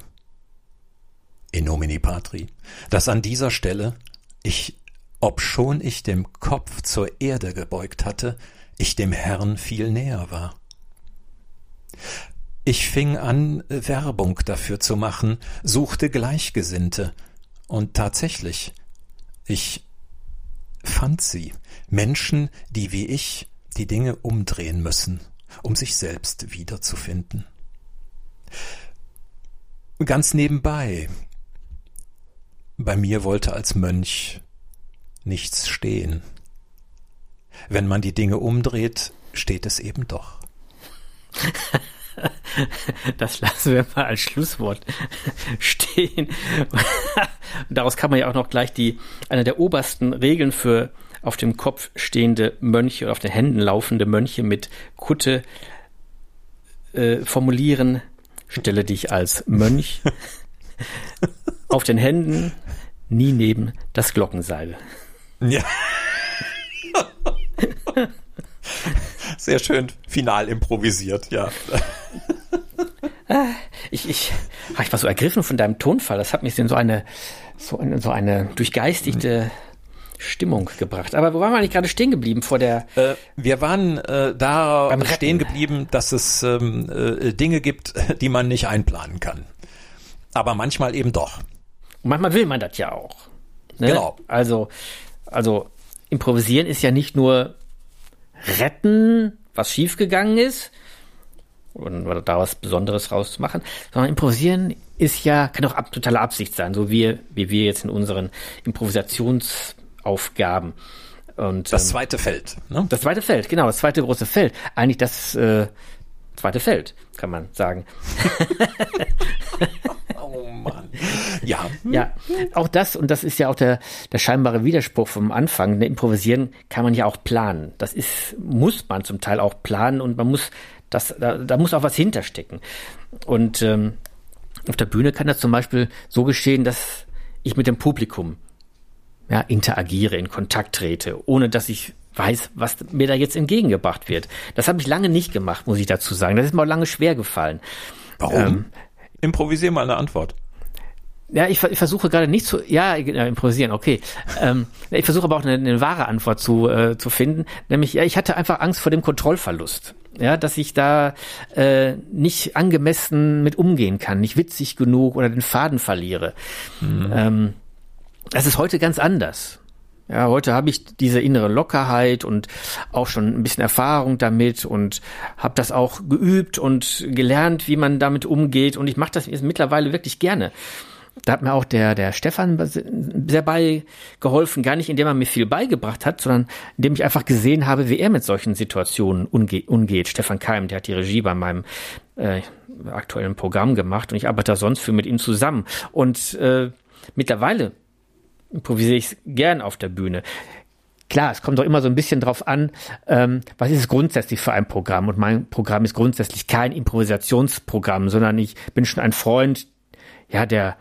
in nomini patri, dass an dieser Stelle ich, obschon ich dem Kopf zur Erde gebeugt hatte, ich dem Herrn viel näher war. Ich fing an, Werbung dafür zu machen, suchte Gleichgesinnte, und tatsächlich, ich fand sie, Menschen, die wie ich die Dinge umdrehen müssen, um sich selbst wiederzufinden. Ganz nebenbei, bei mir wollte als Mönch nichts stehen. Wenn man die Dinge umdreht, steht es eben doch. Das lassen wir mal als Schlusswort stehen. Daraus kann man ja auch noch gleich die, eine der obersten Regeln für auf dem Kopf stehende Mönche oder auf den Händen laufende Mönche mit Kutte äh, formulieren. Stelle dich als Mönch auf den Händen nie neben das Glockenseil. Ja. Sehr schön final improvisiert, ja. Ich, ich, ah, ich war so ergriffen von deinem Tonfall. Das hat mich in so eine, so eine, so eine durchgeistigte Stimmung gebracht. Aber wo waren wir eigentlich gerade stehen geblieben vor der? Äh, wir waren äh, da stehen geblieben, dass es ähm, äh, Dinge gibt, die man nicht einplanen kann. Aber manchmal eben doch. Und manchmal will man das ja auch. Ne? Genau. Also, also improvisieren ist ja nicht nur retten, was schiefgegangen ist, und da was Besonderes rauszumachen, sondern improvisieren ist ja, kann auch ab, totale Absicht sein, so wie, wie wir jetzt in unseren Improvisationsaufgaben. Und, das ähm, zweite Feld. Ne? Das zweite Feld, genau, das zweite große Feld. Eigentlich das, äh, zweite Feld, kann man sagen. oh Mann. Ja. Ja, auch das, und das ist ja auch der, der scheinbare Widerspruch vom Anfang. Ne, improvisieren kann man ja auch planen. Das ist, muss man zum Teil auch planen und man muss das, da, da muss auch was hinterstecken. Und ähm, auf der Bühne kann das zum Beispiel so geschehen, dass ich mit dem Publikum ja, interagiere, in Kontakt trete, ohne dass ich weiß, was mir da jetzt entgegengebracht wird. Das habe ich lange nicht gemacht, muss ich dazu sagen. Das ist mir auch lange schwer gefallen. Warum? Ähm, Improvisier mal eine Antwort. Ja, ich, ich versuche gerade nicht zu, ja, improvisieren, okay. Ähm, ich versuche aber auch eine, eine wahre Antwort zu, äh, zu finden. Nämlich, ja, ich hatte einfach Angst vor dem Kontrollverlust. Ja, dass ich da äh, nicht angemessen mit umgehen kann, nicht witzig genug oder den Faden verliere. Mhm. Ähm, das ist heute ganz anders. Ja, heute habe ich diese innere Lockerheit und auch schon ein bisschen Erfahrung damit und habe das auch geübt und gelernt, wie man damit umgeht und ich mache das mittlerweile wirklich gerne. Da hat mir auch der, der Stefan sehr beigeholfen, gar nicht indem er mir viel beigebracht hat, sondern indem ich einfach gesehen habe, wie er mit solchen Situationen umge umgeht. Stefan Keim, der hat die Regie bei meinem äh, aktuellen Programm gemacht und ich arbeite sonst für mit ihm zusammen. Und äh, mittlerweile improvisiere ich gern auf der Bühne. Klar, es kommt doch immer so ein bisschen drauf an, ähm, was ist es grundsätzlich für ein Programm? Und mein Programm ist grundsätzlich kein Improvisationsprogramm, sondern ich bin schon ein Freund, ja, der,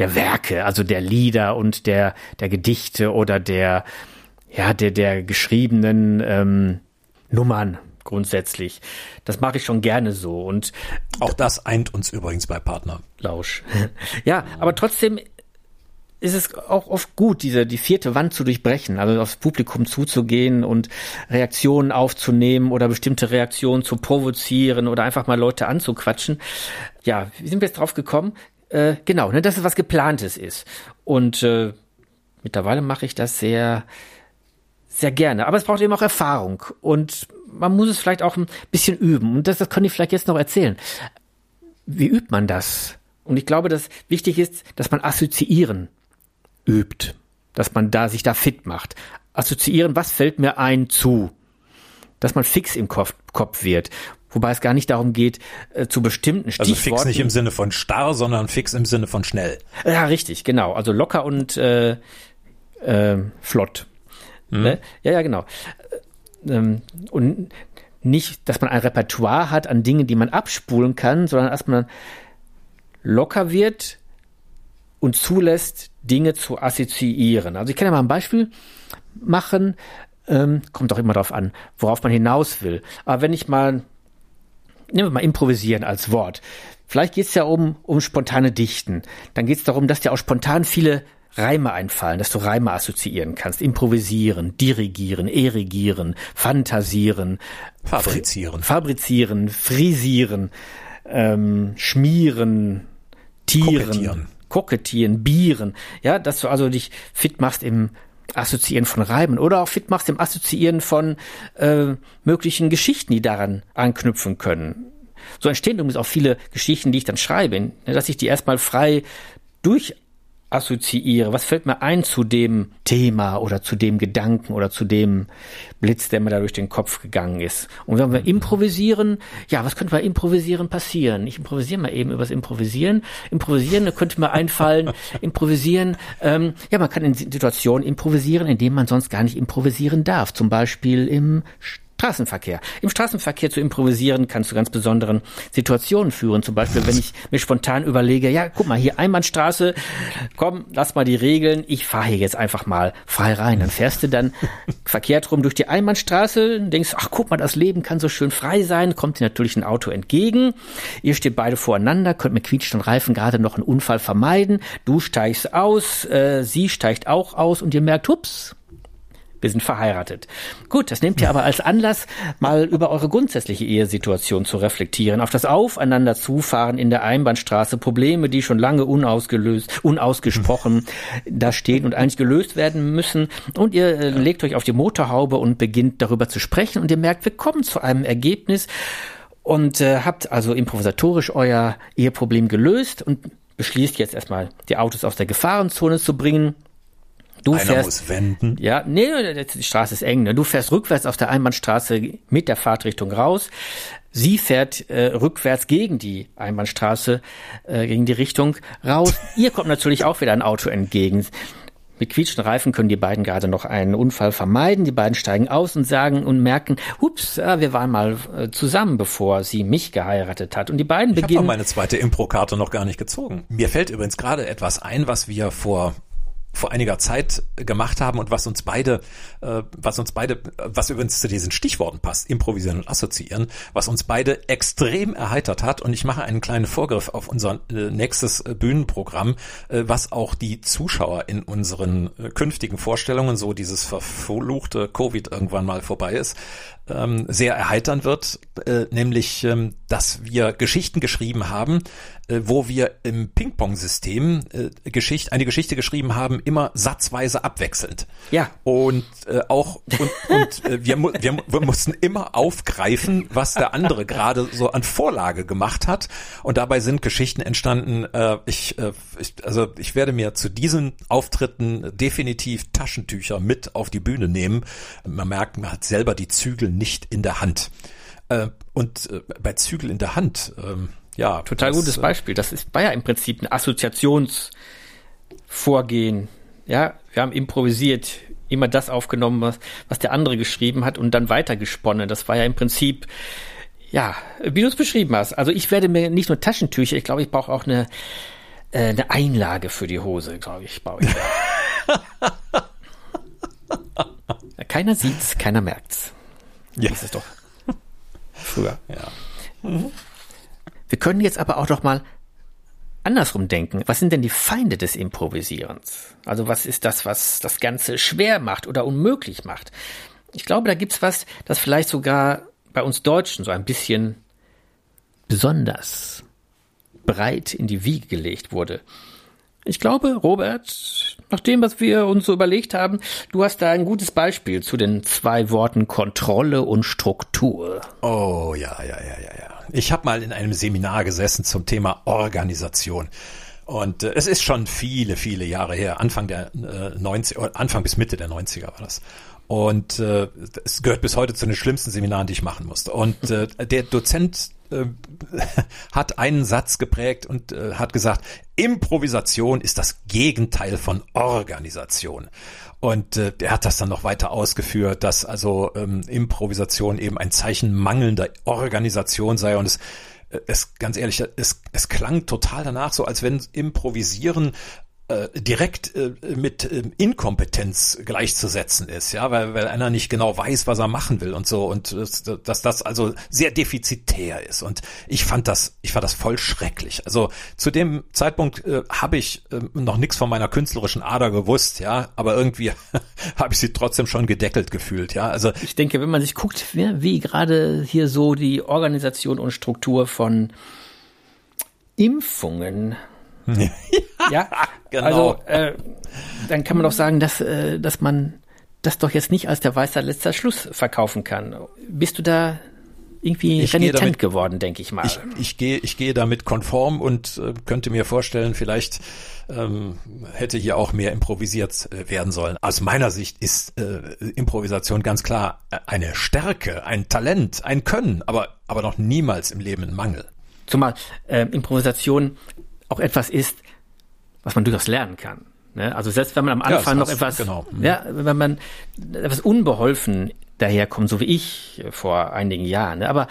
der Werke, also der Lieder und der, der Gedichte oder der, ja, der, der geschriebenen ähm, Nummern grundsätzlich. Das mache ich schon gerne so und auch das eint uns übrigens bei Partner. Lausch. ja, aber trotzdem ist es auch oft gut, diese die vierte Wand zu durchbrechen, also aufs Publikum zuzugehen und Reaktionen aufzunehmen oder bestimmte Reaktionen zu provozieren oder einfach mal Leute anzuquatschen. Ja, wie sind wir jetzt drauf gekommen? Äh, genau, ne, dass es was geplantes ist. Und äh, mittlerweile mache ich das sehr, sehr gerne. Aber es braucht eben auch Erfahrung und man muss es vielleicht auch ein bisschen üben. Und das, das kann ich vielleicht jetzt noch erzählen. Wie übt man das? Und ich glaube, dass wichtig ist, dass man assoziieren übt, dass man da sich da fit macht. Assoziieren, was fällt mir ein zu? Dass man fix im Kopf, Kopf wird. Wobei es gar nicht darum geht, äh, zu bestimmten Stichworten. Also fix nicht im Sinne von starr, sondern fix im Sinne von schnell. Ja, richtig, genau. Also locker und äh, äh, flott. Mhm. Ne? Ja, ja, genau. Ähm, und nicht, dass man ein Repertoire hat an Dingen, die man abspulen kann, sondern dass man locker wird, und zulässt, Dinge zu assoziieren. Also ich kann ja mal ein Beispiel machen, ähm, kommt auch immer darauf an, worauf man hinaus will. Aber wenn ich mal, nehmen wir mal improvisieren als Wort. Vielleicht geht es ja um, um spontane Dichten. Dann geht es darum, dass dir auch spontan viele Reime einfallen, dass du Reime assoziieren kannst, improvisieren, dirigieren, erigieren, fantasieren, fabrizieren, fabrizieren, frisieren, ähm, schmieren, tieren, Kokettieren, Bieren, ja, dass du also dich fit machst im Assoziieren von Reimen oder auch fit machst im Assoziieren von äh, möglichen Geschichten, die daran anknüpfen können. So entstehen übrigens auch viele Geschichten, die ich dann schreibe, dass ich die erstmal frei durch assoziiere, was fällt mir ein zu dem Thema oder zu dem Gedanken oder zu dem Blitz, der mir da durch den Kopf gegangen ist. Und wenn wir improvisieren, ja, was könnte bei Improvisieren passieren? Ich improvisiere mal eben übers Improvisieren. Improvisieren, da könnte mir einfallen, improvisieren, ähm, ja, man kann in Situationen improvisieren, in denen man sonst gar nicht improvisieren darf. Zum Beispiel im Straßenverkehr. Im Straßenverkehr zu improvisieren kann zu ganz besonderen Situationen führen. Zum Beispiel, wenn ich mir spontan überlege, ja, guck mal, hier Einbahnstraße, komm, lass mal die Regeln, ich fahre hier jetzt einfach mal frei rein. Dann fährst du dann verkehrt rum durch die Einbahnstraße, denkst, ach guck mal, das Leben kann so schön frei sein, kommt dir natürlich ein Auto entgegen. Ihr steht beide voreinander, könnt mit quietschenden Reifen gerade noch einen Unfall vermeiden. Du steigst aus, äh, sie steigt auch aus und ihr merkt, hups, wir sind verheiratet. Gut, das nehmt ihr aber als Anlass, mal über eure grundsätzliche Ehesituation zu reflektieren, auf das Aufeinander zufahren in der Einbahnstraße, Probleme, die schon lange unausgelöst, unausgesprochen da stehen und eigentlich gelöst werden müssen. Und ihr äh, legt euch auf die Motorhaube und beginnt darüber zu sprechen und ihr merkt, wir kommen zu einem Ergebnis und äh, habt also improvisatorisch euer Eheproblem gelöst und beschließt jetzt erstmal, die Autos aus der Gefahrenzone zu bringen Du Einer fährst, muss wenden. Ja, nee, die Straße ist eng. Ne? Du fährst rückwärts auf der Einbahnstraße mit der Fahrtrichtung raus. Sie fährt äh, rückwärts gegen die Einbahnstraße, äh, gegen die Richtung raus. Ihr kommt natürlich auch wieder ein Auto entgegen. Mit quietschenden Reifen können die beiden gerade noch einen Unfall vermeiden. Die beiden steigen aus und sagen und merken, ups, wir waren mal äh, zusammen, bevor sie mich geheiratet hat. Und die beiden ich beginnen. Ich habe meine zweite Impro-Karte noch gar nicht gezogen. Mir fällt übrigens gerade etwas ein, was wir vor vor einiger Zeit gemacht haben und was uns beide, äh, was uns beide, was übrigens zu diesen Stichworten passt, improvisieren und assoziieren, was uns beide extrem erheitert hat. Und ich mache einen kleinen Vorgriff auf unser äh, nächstes äh, Bühnenprogramm, äh, was auch die Zuschauer in unseren äh, künftigen Vorstellungen, so dieses verfluchte Covid irgendwann mal vorbei ist, ähm, sehr erheitern wird, äh, nämlich, ähm, dass wir Geschichten geschrieben haben, äh, wo wir im Ping-Pong-System äh, Geschichte, eine Geschichte geschrieben haben, immer satzweise abwechselnd. Ja. Und äh, auch und, und äh, wir, wir, wir mussten immer aufgreifen, was der andere gerade so an Vorlage gemacht hat. Und dabei sind Geschichten entstanden. Äh, ich, äh, ich, also ich werde mir zu diesen Auftritten definitiv Taschentücher mit auf die Bühne nehmen. Man merkt, man hat selber die Zügel nicht in der Hand. Äh, und äh, bei Zügel in der Hand, ähm, ja. Total das, gutes äh, Beispiel. Das ist, war ja im Prinzip ein Assoziationsvorgehen. Ja, wir haben improvisiert, immer das aufgenommen, was, was der andere geschrieben hat und dann weitergesponnen. Das war ja im Prinzip, ja, wie du es beschrieben hast. Also ich werde mir nicht nur Taschentücher, ich glaube, ich brauche auch eine, äh, eine Einlage für die Hose, glaube ich, baue ich. keiner sieht's, keiner merkt's. Ja. Das ist doch früher. Ja. Mhm. Wir können jetzt aber auch doch mal andersrum denken. Was sind denn die Feinde des Improvisierens? Also was ist das, was das Ganze schwer macht oder unmöglich macht? Ich glaube, da gibt's was, das vielleicht sogar bei uns Deutschen so ein bisschen besonders breit in die Wiege gelegt wurde. Ich glaube, Robert, nach dem, was wir uns so überlegt haben, du hast da ein gutes Beispiel zu den zwei Worten Kontrolle und Struktur. Oh ja, ja, ja, ja, ja. Ich habe mal in einem Seminar gesessen zum Thema Organisation. Und äh, es ist schon viele, viele Jahre her, Anfang der äh, 90 Anfang bis Mitte der 90er war das. Und äh, es gehört bis heute zu den schlimmsten Seminaren, die ich machen musste. Und äh, der Dozent äh, hat einen Satz geprägt und äh, hat gesagt, Improvisation ist das Gegenteil von Organisation. Und äh, der hat das dann noch weiter ausgeführt, dass also ähm, Improvisation eben ein Zeichen mangelnder Organisation sei und es äh, es ganz ehrlich, es, es klang total danach, so als wenn Improvisieren äh, direkt äh, mit äh, Inkompetenz gleichzusetzen ist, ja, weil, weil einer nicht genau weiß, was er machen will und so und dass das also sehr defizitär ist und ich fand das, ich fand das voll schrecklich. Also zu dem Zeitpunkt äh, habe ich äh, noch nichts von meiner künstlerischen Ader gewusst, ja, aber irgendwie habe ich sie trotzdem schon gedeckelt gefühlt, ja. Also ich denke, wenn man sich guckt, wie, wie gerade hier so die Organisation und Struktur von Impfungen ja, genau. Also äh, dann kann man doch sagen, dass, äh, dass man das doch jetzt nicht als der weiße letzter Schluss verkaufen kann. Bist du da irgendwie ich renitent damit, geworden, denke ich mal. Ich, ich, gehe, ich gehe damit konform und äh, könnte mir vorstellen, vielleicht ähm, hätte hier auch mehr improvisiert äh, werden sollen. Aus meiner Sicht ist äh, Improvisation ganz klar äh, eine Stärke, ein Talent, ein Können, aber, aber noch niemals im Leben ein Mangel. Zumal äh, Improvisation auch etwas ist, was man durchaus lernen kann. Ne? Also selbst wenn man am Anfang ja, noch etwas, genau. mhm. ja, wenn man etwas unbeholfen daherkommt, so wie ich vor einigen Jahren, ne? aber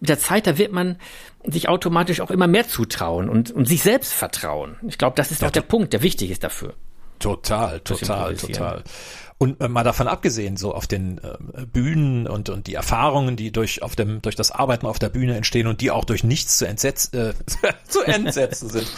mit der Zeit, da wird man sich automatisch auch immer mehr zutrauen und, und sich selbst vertrauen. Ich glaube, das ist ja, auch der Punkt, der wichtig ist dafür. Total, total, total. Und äh, mal davon abgesehen, so auf den äh, Bühnen und, und die Erfahrungen, die durch auf dem durch das Arbeiten auf der Bühne entstehen und die auch durch nichts zu, entsetz, äh, zu entsetzen sind.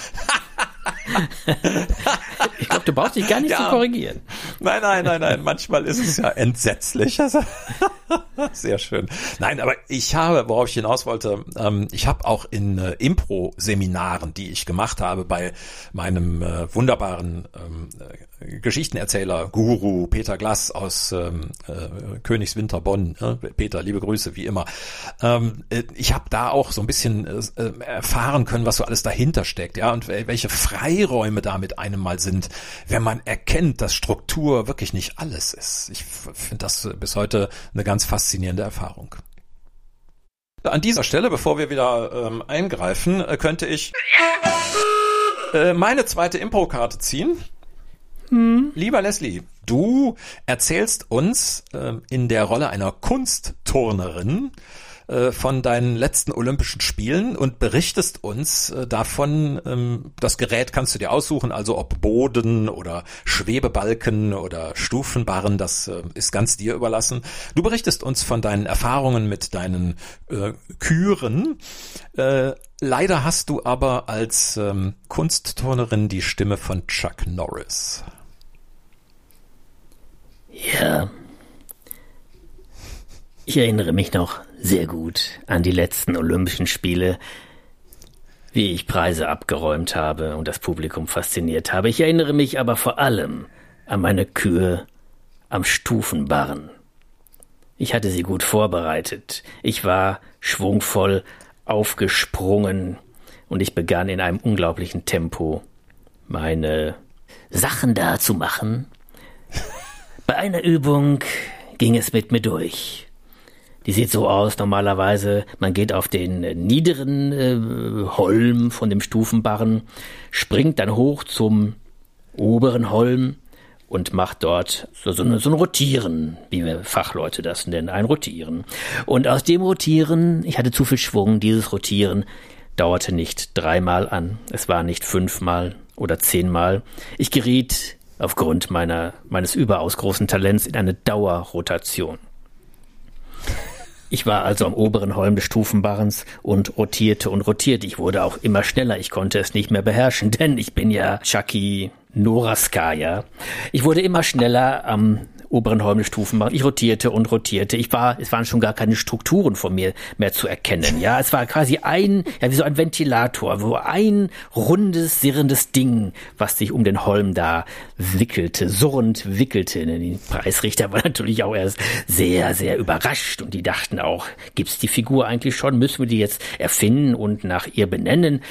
ich glaube, du brauchst dich gar nicht ja. zu korrigieren. Nein, nein, nein, nein. Manchmal ist es ja entsetzlich. Sehr schön. Nein, aber ich habe, worauf ich hinaus wollte, ähm, ich habe auch in äh, Impro-Seminaren, die ich gemacht habe bei meinem äh, wunderbaren ähm, äh, Geschichtenerzähler, Guru Peter Glass aus ähm, äh, Königswinter Bonn. Äh, Peter, liebe Grüße, wie immer. Ich habe da auch so ein bisschen erfahren können, was so alles dahinter steckt, ja, und welche Freiräume da mit einem mal sind, wenn man erkennt, dass Struktur wirklich nicht alles ist. Ich finde das bis heute eine ganz faszinierende Erfahrung. An dieser Stelle, bevor wir wieder ähm, eingreifen, äh, könnte ich äh, meine zweite Impro-Karte ziehen. Hm. Lieber Leslie, du erzählst uns äh, in der Rolle einer Kunstturnerin äh, von deinen letzten Olympischen Spielen und berichtest uns äh, davon, ähm, das Gerät kannst du dir aussuchen, also ob Boden oder Schwebebalken oder Stufenbarren, das äh, ist ganz dir überlassen. Du berichtest uns von deinen Erfahrungen mit deinen Küren. Leider hast du aber als ähm, Kunstturnerin die Stimme von Chuck Norris. Ja. Ich erinnere mich noch sehr gut an die letzten Olympischen Spiele, wie ich Preise abgeräumt habe und das Publikum fasziniert habe. Ich erinnere mich aber vor allem an meine Kühe am Stufenbarren. Ich hatte sie gut vorbereitet. Ich war schwungvoll aufgesprungen und ich begann in einem unglaublichen Tempo meine Sachen da zu machen. Bei einer Übung ging es mit mir durch. Die sieht so aus normalerweise, man geht auf den niederen äh, Holm von dem Stufenbarren, springt dann hoch zum oberen Holm und macht dort so, so, so ein Rotieren, wie wir Fachleute das nennen, ein Rotieren. Und aus dem Rotieren, ich hatte zu viel Schwung, dieses Rotieren dauerte nicht dreimal an, es war nicht fünfmal oder zehnmal. Ich geriet aufgrund meiner, meines überaus großen Talents in eine Dauerrotation. Ich war also am oberen Holm des Stufenbarrens und rotierte und rotierte. Ich wurde auch immer schneller. Ich konnte es nicht mehr beherrschen, denn ich bin ja Chucky Noraskaya. Ich wurde immer schneller am oberen Holmstufen machen. Ich rotierte und rotierte. Ich war, es waren schon gar keine Strukturen von mir mehr zu erkennen. Ja, es war quasi ein, ja, wie so ein Ventilator, wo ein rundes, sirrendes Ding, was sich um den Holm da wickelte, surrend wickelte. Die Preisrichter waren natürlich auch erst sehr, sehr überrascht und die dachten auch, gibt's die Figur eigentlich schon? Müssen wir die jetzt erfinden und nach ihr benennen?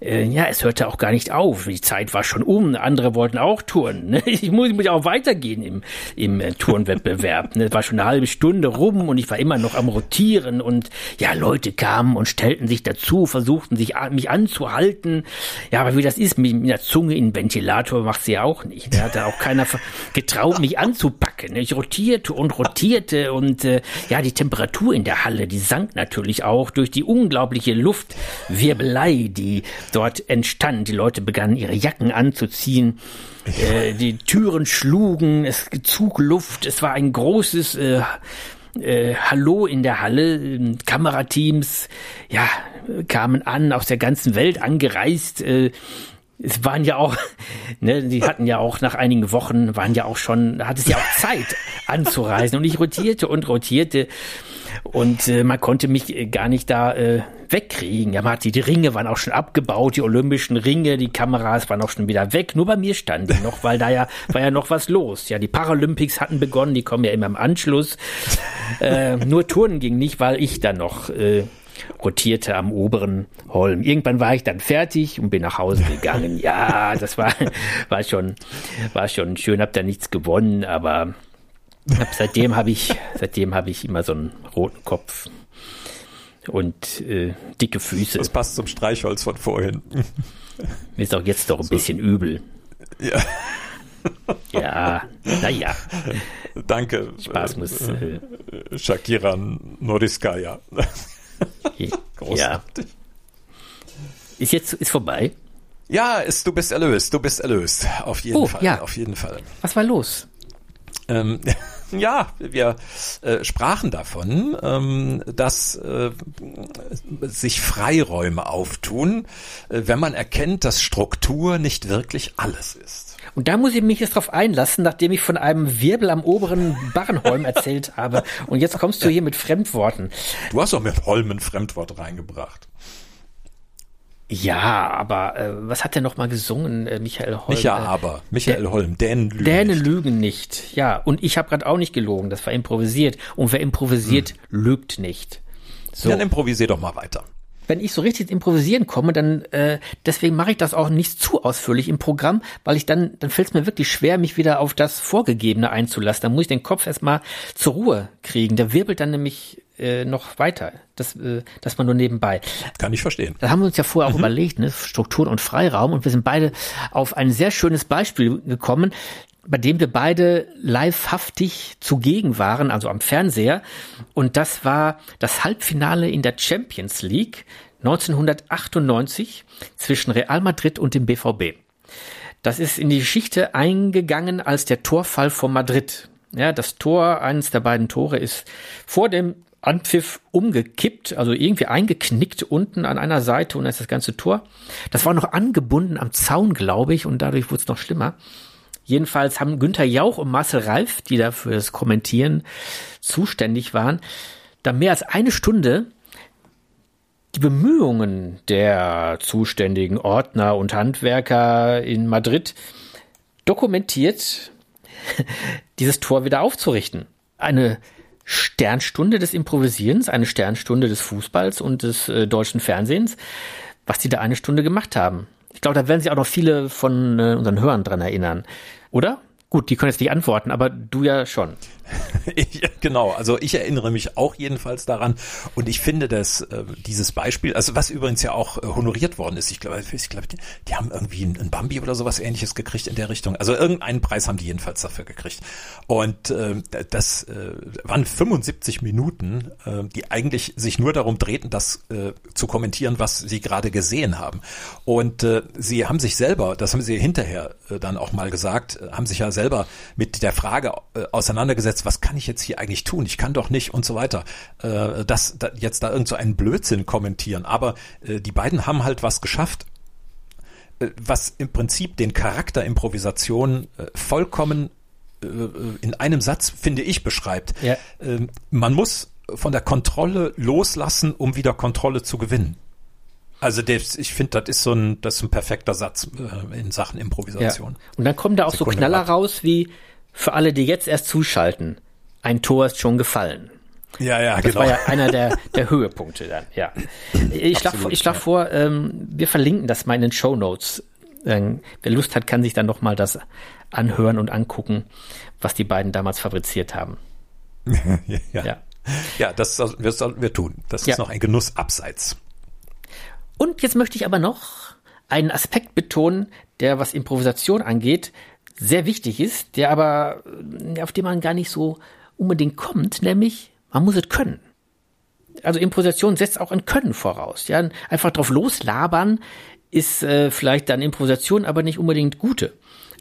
Äh, ja, es hörte auch gar nicht auf. Die Zeit war schon um. Andere wollten auch touren. Ne? Ich muss, ich muss auch weitergehen im, im äh, Turnwettbewerb. Ne? War schon eine halbe Stunde rum und ich war immer noch am Rotieren und ja, Leute kamen und stellten sich dazu, versuchten sich mich anzuhalten. Ja, aber wie das ist, mit, mit der Zunge in den Ventilator macht sie ja auch nicht. Da hat da auch keiner getraut, mich anzupacken. Ich rotierte und rotierte und äh, ja, die Temperatur in der Halle, die sank natürlich auch durch die unglaubliche Luftwirbelei, die dort entstand. Die Leute begannen ihre Jacken anzuziehen. Äh, die Türen schlugen, es zog Luft, es war ein großes äh, äh, Hallo in der Halle. Kamerateams, ja, kamen an, aus der ganzen Welt angereist. Äh, es waren ja auch, ne, die hatten ja auch nach einigen Wochen, waren ja auch schon, hat es ja auch Zeit anzureisen. Und ich rotierte und rotierte. Und äh, man konnte mich äh, gar nicht da äh, wegkriegen. Ja, man hat die, die Ringe waren auch schon abgebaut, die olympischen Ringe, die Kameras waren auch schon wieder weg. Nur bei mir standen noch, weil da ja war ja noch was los. Ja, die Paralympics hatten begonnen, die kommen ja immer im Anschluss. Äh, nur Turnen ging nicht, weil ich dann noch äh, rotierte am oberen Holm. Irgendwann war ich dann fertig und bin nach Hause gegangen. Ja, das war, war schon, war schon schön, hab da nichts gewonnen, aber hab, seitdem habe ich, seitdem habe ich immer so einen roten Kopf und äh, dicke Füße. Das passt zum Streichholz von vorhin. Mir ist auch jetzt doch ein so. bisschen übel. Ja. Ja, naja. Danke. Spaß muss. Äh, Shakira Noriskaya. Großartig. Ja. Ist jetzt ist vorbei? Ja, ist, du bist erlöst, du bist erlöst. Auf jeden oh, Fall. Ja. Auf jeden Fall. Was war los? Ähm, ja, wir äh, sprachen davon, ähm, dass äh, sich Freiräume auftun, äh, wenn man erkennt, dass Struktur nicht wirklich alles ist. Und da muss ich mich jetzt drauf einlassen, nachdem ich von einem Wirbel am oberen Barrenholm erzählt habe. Und jetzt kommst du hier mit Fremdworten. Du hast doch mit Holm ein Fremdwort reingebracht. Ja, aber äh, was hat er noch mal gesungen, äh, Michael Holm? Michael äh, aber, Michael Dä Holm, Dänen lügen Dänen nicht. lügen nicht. Ja, und ich habe gerade auch nicht gelogen, das war improvisiert. Und wer improvisiert, hm. lügt nicht. So. Dann improvisier doch mal weiter. Wenn ich so richtig improvisieren komme, dann äh, deswegen mache ich das auch nicht zu ausführlich im Programm, weil ich dann dann fällt es mir wirklich schwer, mich wieder auf das Vorgegebene einzulassen. Dann muss ich den Kopf erstmal zur Ruhe kriegen. Der wirbelt dann nämlich äh, noch weiter. Das, äh, das man nur nebenbei. Kann ich verstehen. Da haben wir uns ja vorher mhm. auch überlegt, ne? Struktur und Freiraum. Und wir sind beide auf ein sehr schönes Beispiel gekommen, bei dem wir beide livehaftig zugegen waren, also am Fernseher. Und das war das Halbfinale in der Champions League 1998 zwischen Real Madrid und dem BVB. Das ist in die Geschichte eingegangen als der Torfall von Madrid. Ja, das Tor, eines der beiden Tore ist vor dem Anpfiff umgekippt, also irgendwie eingeknickt unten an einer Seite und ist das ganze Tor. Das war noch angebunden am Zaun, glaube ich, und dadurch wurde es noch schlimmer. Jedenfalls haben Günther Jauch und Marcel Reif, die da für das Kommentieren zuständig waren, da mehr als eine Stunde die Bemühungen der zuständigen Ordner und Handwerker in Madrid dokumentiert, dieses Tor wieder aufzurichten. Eine Sternstunde des Improvisierens, eine Sternstunde des Fußballs und des äh, deutschen Fernsehens, was die da eine Stunde gemacht haben. Ich glaube, da werden sich auch noch viele von äh, unseren Hörern dran erinnern. Oder? Gut, die können jetzt nicht antworten, aber du ja schon. ich, genau, also ich erinnere mich auch jedenfalls daran und ich finde, dass äh, dieses Beispiel, also was übrigens ja auch äh, honoriert worden ist, ich glaube, ich glaube, die, die haben irgendwie ein Bambi oder sowas ähnliches gekriegt in der Richtung. Also irgendeinen Preis haben die jedenfalls dafür gekriegt. Und äh, das äh, waren 75 Minuten, äh, die eigentlich sich nur darum drehten, das äh, zu kommentieren, was sie gerade gesehen haben. Und äh, sie haben sich selber, das haben sie hinterher äh, dann auch mal gesagt, äh, haben sich ja selber mit der Frage äh, auseinandergesetzt, was kann ich jetzt hier eigentlich tun? Ich kann doch nicht und so weiter. Äh, das, da, jetzt da irgend so einen Blödsinn kommentieren. Aber äh, die beiden haben halt was geschafft, äh, was im Prinzip den Charakter Improvisation äh, vollkommen äh, in einem Satz, finde ich, beschreibt. Ja. Ähm, man muss von der Kontrolle loslassen, um wieder Kontrolle zu gewinnen. Also das, ich finde, das ist so ein, das ist ein perfekter Satz äh, in Sachen Improvisation. Ja. Und dann kommen da auch Sekunde so Knaller ab. raus wie für alle, die jetzt erst zuschalten. Ein Tor ist schon gefallen. Ja, ja, das genau. Das war ja einer der, der Höhepunkte dann, ja. Ich schlage vor, ich schlag vor ähm, wir verlinken das mal in den Show Notes. Ähm, wer Lust hat, kann sich dann nochmal das anhören und angucken, was die beiden damals fabriziert haben. ja. ja. Ja, das sollten wir tun. Das ja. ist noch ein Genuss abseits. Und jetzt möchte ich aber noch einen Aspekt betonen, der, was Improvisation angeht, sehr wichtig ist, der aber, äh, auf den man gar nicht so unbedingt kommt, nämlich, man muss es können. Also Improvisation setzt auch ein Können voraus. Ja, einfach drauf loslabern ist äh, vielleicht dann Improvisation, aber nicht unbedingt gute.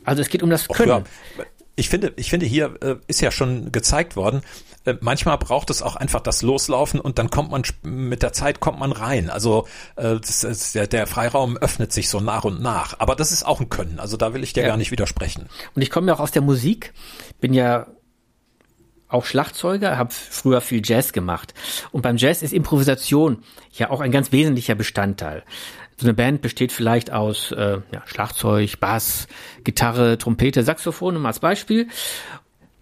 Also es geht um das Können. ja. Ich finde, ich finde, hier äh, ist ja schon gezeigt worden, äh, manchmal braucht es auch einfach das Loslaufen und dann kommt man mit der Zeit kommt man rein. Also äh, das, das, der, der Freiraum öffnet sich so nach und nach. Aber das ist auch ein Können. Also da will ich dir ja. gar nicht widersprechen. Und ich komme ja auch aus der Musik, bin ja auch Schlagzeuger, habe früher viel Jazz gemacht. Und beim Jazz ist Improvisation ja auch ein ganz wesentlicher Bestandteil. So eine Band besteht vielleicht aus äh, ja, Schlagzeug, Bass, Gitarre, Trompete, Saxophon, um als Beispiel.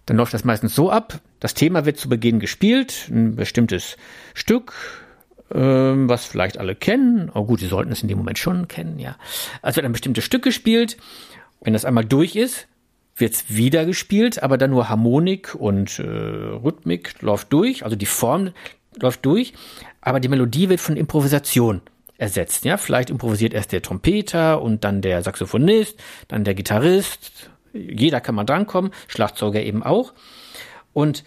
Dann läuft das meistens so ab. Das Thema wird zu Beginn gespielt, ein bestimmtes Stück, ähm, was vielleicht alle kennen. Oh gut, sie sollten es in dem Moment schon kennen, ja. Also wird ein bestimmtes Stück gespielt. Wenn das einmal durch ist, wird es wieder gespielt, aber dann nur Harmonik und äh, Rhythmik läuft durch, also die Form läuft durch, aber die Melodie wird von Improvisation ersetzt. Ja, vielleicht improvisiert erst der Trompeter und dann der Saxophonist, dann der Gitarrist jeder kann mal drankommen, Schlagzeuger eben auch. Und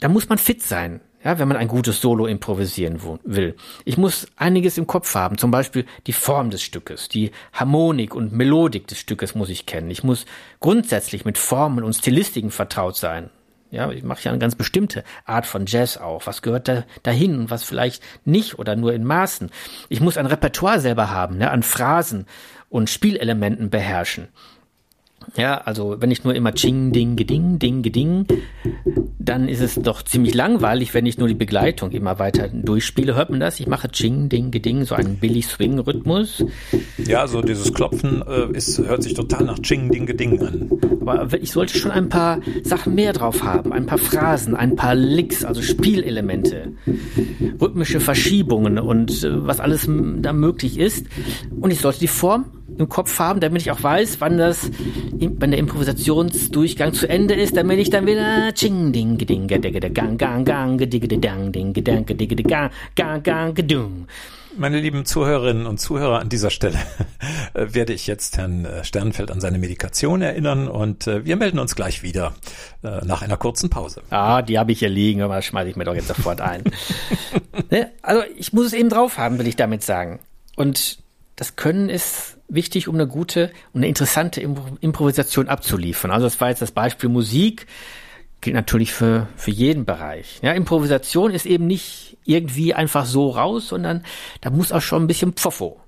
da muss man fit sein, ja, wenn man ein gutes Solo improvisieren will. Ich muss einiges im Kopf haben, zum Beispiel die Form des Stückes, die Harmonik und Melodik des Stückes muss ich kennen. Ich muss grundsätzlich mit Formen und Stilistiken vertraut sein. Ja, ich mache ja eine ganz bestimmte Art von Jazz auch. Was gehört da dahin und was vielleicht nicht oder nur in Maßen. Ich muss ein Repertoire selber haben, ne, an Phrasen und Spielelementen beherrschen. Ja, also wenn ich nur immer Ching, Ding, Geding, Ding, Geding, dann ist es doch ziemlich langweilig, wenn ich nur die Begleitung immer weiter durchspiele. Hört man das? Ich mache Ching, Ding, Geding, so einen Billy Swing Rhythmus. Ja, so dieses Klopfen äh, ist, hört sich total nach Ching, Ding, Geding an. Aber ich sollte schon ein paar Sachen mehr drauf haben, ein paar Phrasen, ein paar Licks, also Spielelemente, rhythmische Verschiebungen und äh, was alles da möglich ist. Und ich sollte die Form im Kopf haben, damit ich auch weiß, wann das, wann der Improvisationsdurchgang zu Ende ist, damit ich dann wieder ching ding ding gang gang gang ding dang ding dang ding gang gang gang gedung. Meine lieben Zuhörerinnen und Zuhörer, an dieser Stelle äh, werde ich jetzt Herrn äh, Sternfeld an seine Medikation erinnern und äh, wir melden uns gleich wieder nach einer kurzen Pause. Ah, die habe ich hier liegen, aber schmeiße ich mir doch jetzt sofort ein. ne? Also ich muss es eben drauf haben, will ich damit sagen. Und das Können ist wichtig, um eine gute und eine interessante Improvisation abzuliefern. Also das war jetzt das Beispiel Musik gilt natürlich für, für jeden Bereich. Ja, Improvisation ist eben nicht irgendwie einfach so raus, sondern da muss auch schon ein bisschen Pfoffo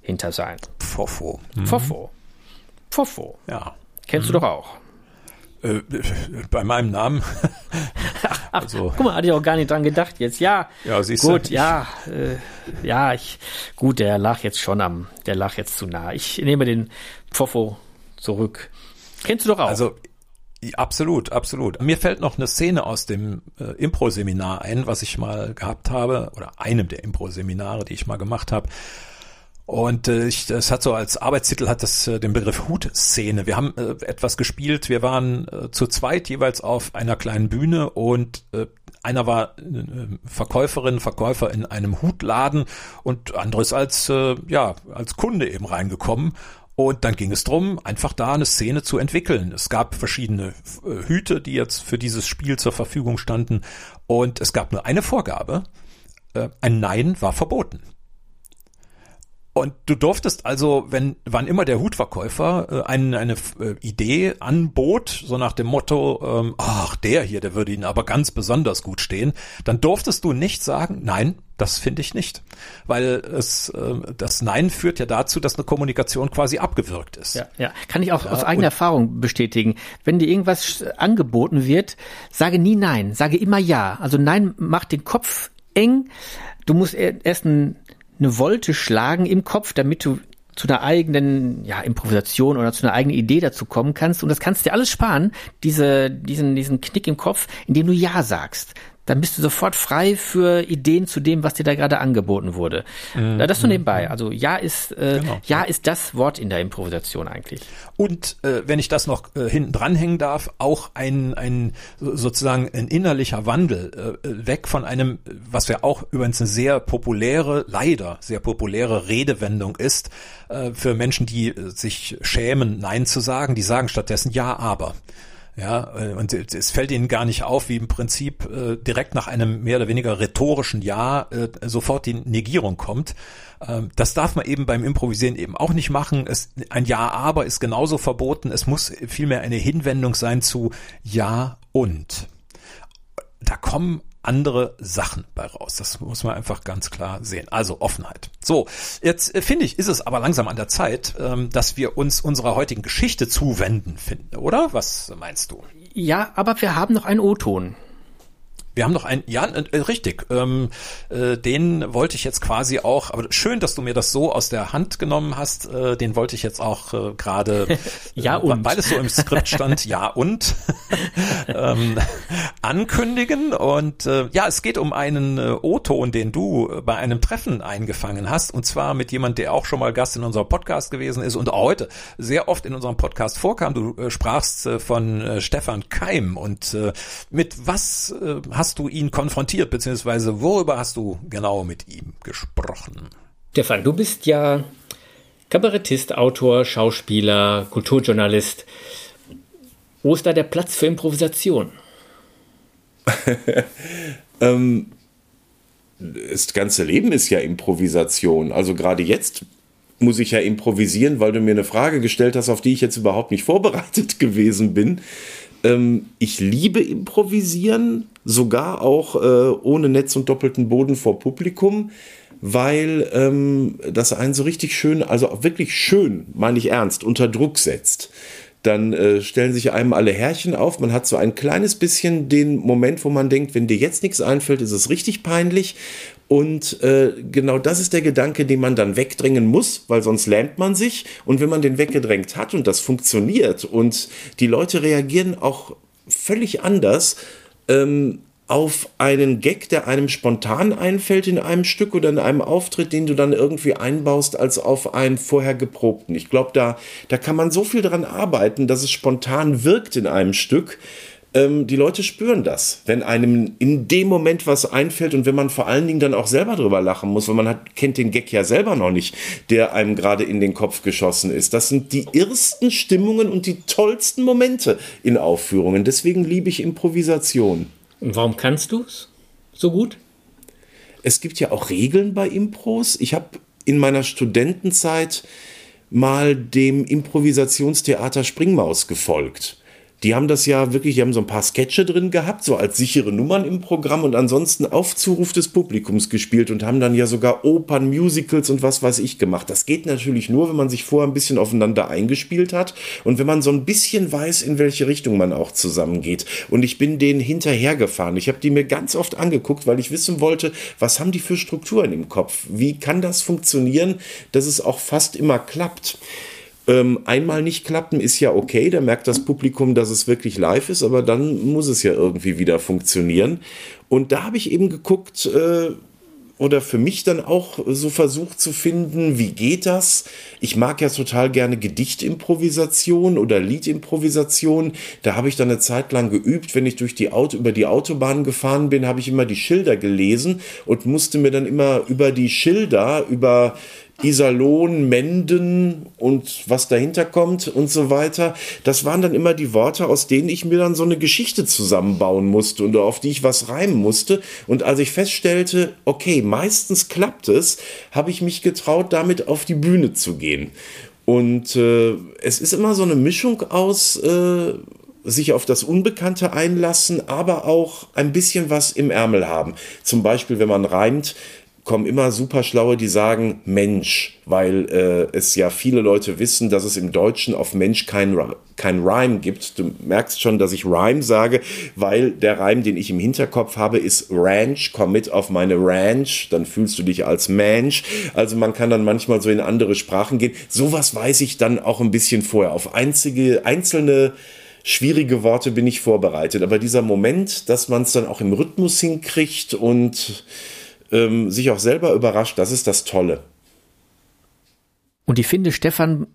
hinter sein. Pfoffo. Mhm. Pfoffo. Pfoffo. Ja. Kennst mhm. du doch auch. Äh, bei meinem Namen. Ach, also. guck mal, hatte ich auch gar nicht dran gedacht jetzt. Ja, ja siehst gut, du. ja, äh, ja, ich, gut, der lag jetzt schon am, der lag jetzt zu nah. Ich nehme den Pfoffo zurück. Kennst du doch auch. Also Absolut, absolut. Mir fällt noch eine Szene aus dem äh, Impro-Seminar ein, was ich mal gehabt habe, oder einem der Impro-Seminare, die ich mal gemacht habe. Und äh, ich, das hat so als Arbeitstitel hat das äh, den Begriff Hut-Szene. Wir haben äh, etwas gespielt. Wir waren äh, zu zweit jeweils auf einer kleinen Bühne und äh, einer war äh, Verkäuferin, Verkäufer in einem Hutladen und anderes als äh, ja als Kunde eben reingekommen und dann ging es drum, einfach da eine Szene zu entwickeln. Es gab verschiedene äh, Hüte, die jetzt für dieses Spiel zur Verfügung standen. Und es gab nur eine Vorgabe. Äh, ein Nein war verboten. Und du durftest also, wenn, wann immer der Hutverkäufer äh, eine, eine äh, Idee anbot, so nach dem Motto, ähm, ach, der hier, der würde Ihnen aber ganz besonders gut stehen, dann durftest du nicht sagen, nein, das finde ich nicht. Weil es, äh, das Nein führt ja dazu, dass eine Kommunikation quasi abgewirkt ist. Ja, ja. kann ich auch ja, aus eigener Erfahrung bestätigen. Wenn dir irgendwas angeboten wird, sage nie Nein, sage immer Ja. Also Nein macht den Kopf eng. Du musst erst ein eine Wolte schlagen im Kopf, damit du zu einer eigenen ja, Improvisation oder zu einer eigenen Idee dazu kommen kannst. Und das kannst du dir alles sparen, diese, diesen, diesen Knick im Kopf, indem du Ja sagst dann bist du sofort frei für Ideen zu dem, was dir da gerade angeboten wurde. Mhm. Das nur nebenbei. Also ja ist äh, genau. ja ist das Wort in der Improvisation eigentlich. Und äh, wenn ich das noch äh, hinten dranhängen darf, auch ein ein sozusagen ein innerlicher Wandel äh, weg von einem, was ja auch übrigens eine sehr populäre, leider sehr populäre Redewendung ist äh, für Menschen, die äh, sich schämen, Nein zu sagen. Die sagen stattdessen Ja, aber. Ja, äh, und es fällt ihnen gar nicht auf, wie im Prinzip äh, direkt nach einem mehr oder weniger rhetorischen Ja äh, sofort die Negierung kommt. Ähm, das darf man eben beim Improvisieren eben auch nicht machen. Es, ein Ja, aber ist genauso verboten. Es muss vielmehr eine Hinwendung sein zu Ja und. Da kommen andere Sachen bei raus. Das muss man einfach ganz klar sehen. Also Offenheit. So, jetzt äh, finde ich, ist es aber langsam an der Zeit, ähm, dass wir uns unserer heutigen Geschichte zuwenden finden, oder? Was meinst du? Ja, aber wir haben noch einen O-Ton. Wir haben noch einen, ja, äh, richtig, ähm, äh, den wollte ich jetzt quasi auch, aber schön, dass du mir das so aus der Hand genommen hast, äh, den wollte ich jetzt auch äh, gerade, ja und. weil es so im Skript stand, ja und, ähm, ankündigen und äh, ja, es geht um einen äh, O-Ton, den du bei einem Treffen eingefangen hast und zwar mit jemand, der auch schon mal Gast in unserem Podcast gewesen ist und auch heute sehr oft in unserem Podcast vorkam. Du äh, sprachst äh, von äh, Stefan Keim und äh, mit was äh, hast hast du ihn konfrontiert, beziehungsweise worüber hast du genau mit ihm gesprochen? Stefan, du bist ja Kabarettist, Autor, Schauspieler, Kulturjournalist. Wo ist da der Platz für Improvisation? ähm, das ganze Leben ist ja Improvisation. Also gerade jetzt muss ich ja improvisieren, weil du mir eine Frage gestellt hast, auf die ich jetzt überhaupt nicht vorbereitet gewesen bin. Ähm, ich liebe Improvisieren, sogar auch äh, ohne Netz und doppelten Boden vor Publikum, weil ähm, das einen so richtig schön, also wirklich schön, meine ich ernst, unter Druck setzt. Dann äh, stellen sich einem alle Härchen auf. Man hat so ein kleines bisschen den Moment, wo man denkt, wenn dir jetzt nichts einfällt, ist es richtig peinlich. Und äh, genau das ist der Gedanke, den man dann wegdrängen muss, weil sonst lähmt man sich. Und wenn man den weggedrängt hat und das funktioniert und die Leute reagieren auch völlig anders, ähm, auf einen Gag, der einem spontan einfällt in einem Stück oder in einem Auftritt, den du dann irgendwie einbaust, als auf einen vorher geprobten. Ich glaube, da, da kann man so viel dran arbeiten, dass es spontan wirkt in einem Stück. Ähm, die Leute spüren das, wenn einem in dem Moment was einfällt und wenn man vor allen Dingen dann auch selber drüber lachen muss, weil man hat, kennt den Gag ja selber noch nicht, der einem gerade in den Kopf geschossen ist. Das sind die ersten Stimmungen und die tollsten Momente in Aufführungen. Deswegen liebe ich Improvisation. Und warum kannst du es so gut? Es gibt ja auch Regeln bei Impros. Ich habe in meiner Studentenzeit mal dem Improvisationstheater Springmaus gefolgt die haben das ja wirklich, die haben so ein paar Sketche drin gehabt, so als sichere Nummern im Programm und ansonsten auf Zuruf des Publikums gespielt und haben dann ja sogar Opern, Musicals und was weiß ich gemacht. Das geht natürlich nur, wenn man sich vorher ein bisschen aufeinander eingespielt hat und wenn man so ein bisschen weiß, in welche Richtung man auch zusammengeht. Und ich bin denen hinterhergefahren. Ich habe die mir ganz oft angeguckt, weil ich wissen wollte, was haben die für Strukturen im Kopf? Wie kann das funktionieren, dass es auch fast immer klappt? Ähm, einmal nicht klappen ist ja okay, da merkt das Publikum, dass es wirklich live ist, aber dann muss es ja irgendwie wieder funktionieren. Und da habe ich eben geguckt, äh, oder für mich dann auch so versucht zu finden, wie geht das? Ich mag ja total gerne Gedichtimprovisation oder Liedimprovisation. Da habe ich dann eine Zeit lang geübt. Wenn ich durch die Auto, über die Autobahn gefahren bin, habe ich immer die Schilder gelesen und musste mir dann immer über die Schilder, über Iserlohn, Menden und was dahinter kommt und so weiter. Das waren dann immer die Worte, aus denen ich mir dann so eine Geschichte zusammenbauen musste und auf die ich was reimen musste. Und als ich feststellte, okay, meistens klappt es, habe ich mich getraut, damit auf die Bühne zu gehen. Und äh, es ist immer so eine Mischung aus äh, sich auf das Unbekannte einlassen, aber auch ein bisschen was im Ärmel haben. Zum Beispiel, wenn man reimt, kommen immer super schlaue, die sagen Mensch, weil äh, es ja viele Leute wissen, dass es im Deutschen auf Mensch kein, kein Rhyme gibt. Du merkst schon, dass ich Rhyme sage, weil der Reim, den ich im Hinterkopf habe, ist Ranch, komm mit auf meine Ranch, dann fühlst du dich als Mensch. Also man kann dann manchmal so in andere Sprachen gehen. Sowas weiß ich dann auch ein bisschen vorher. Auf einzige, einzelne schwierige Worte bin ich vorbereitet. Aber dieser Moment, dass man es dann auch im Rhythmus hinkriegt und ähm, sich auch selber überrascht, das ist das Tolle. Und ich finde, Stefan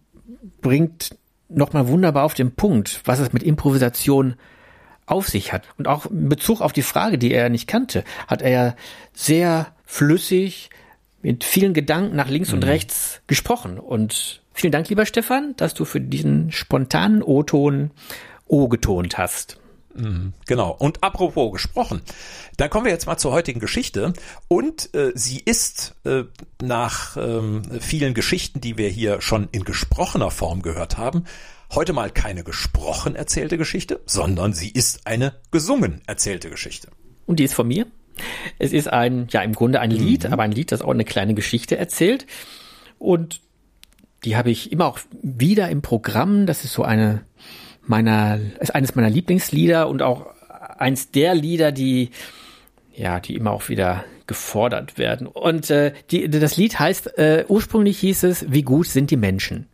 bringt nochmal wunderbar auf den Punkt, was es mit Improvisation auf sich hat. Und auch in Bezug auf die Frage, die er nicht kannte, hat er ja sehr flüssig mit vielen Gedanken nach links mhm. und rechts gesprochen. Und vielen Dank, lieber Stefan, dass du für diesen spontanen O-Ton O getont hast. Mhm, genau. Und apropos gesprochen, dann kommen wir jetzt mal zur heutigen Geschichte. Und äh, sie ist äh, nach ähm, vielen Geschichten, die wir hier schon in gesprochener Form gehört haben, heute mal keine gesprochen erzählte Geschichte, sondern sie ist eine gesungen erzählte Geschichte. Und die ist von mir. Es ist ein, ja, im Grunde ein Lied, mhm. aber ein Lied, das auch eine kleine Geschichte erzählt. Und die habe ich immer auch wieder im Programm. Das ist so eine meiner, ist eines meiner Lieblingslieder und auch eins der Lieder, die, ja, die immer auch wieder gefordert werden. Und äh, die, das Lied heißt, äh, ursprünglich hieß es, wie gut sind die Menschen?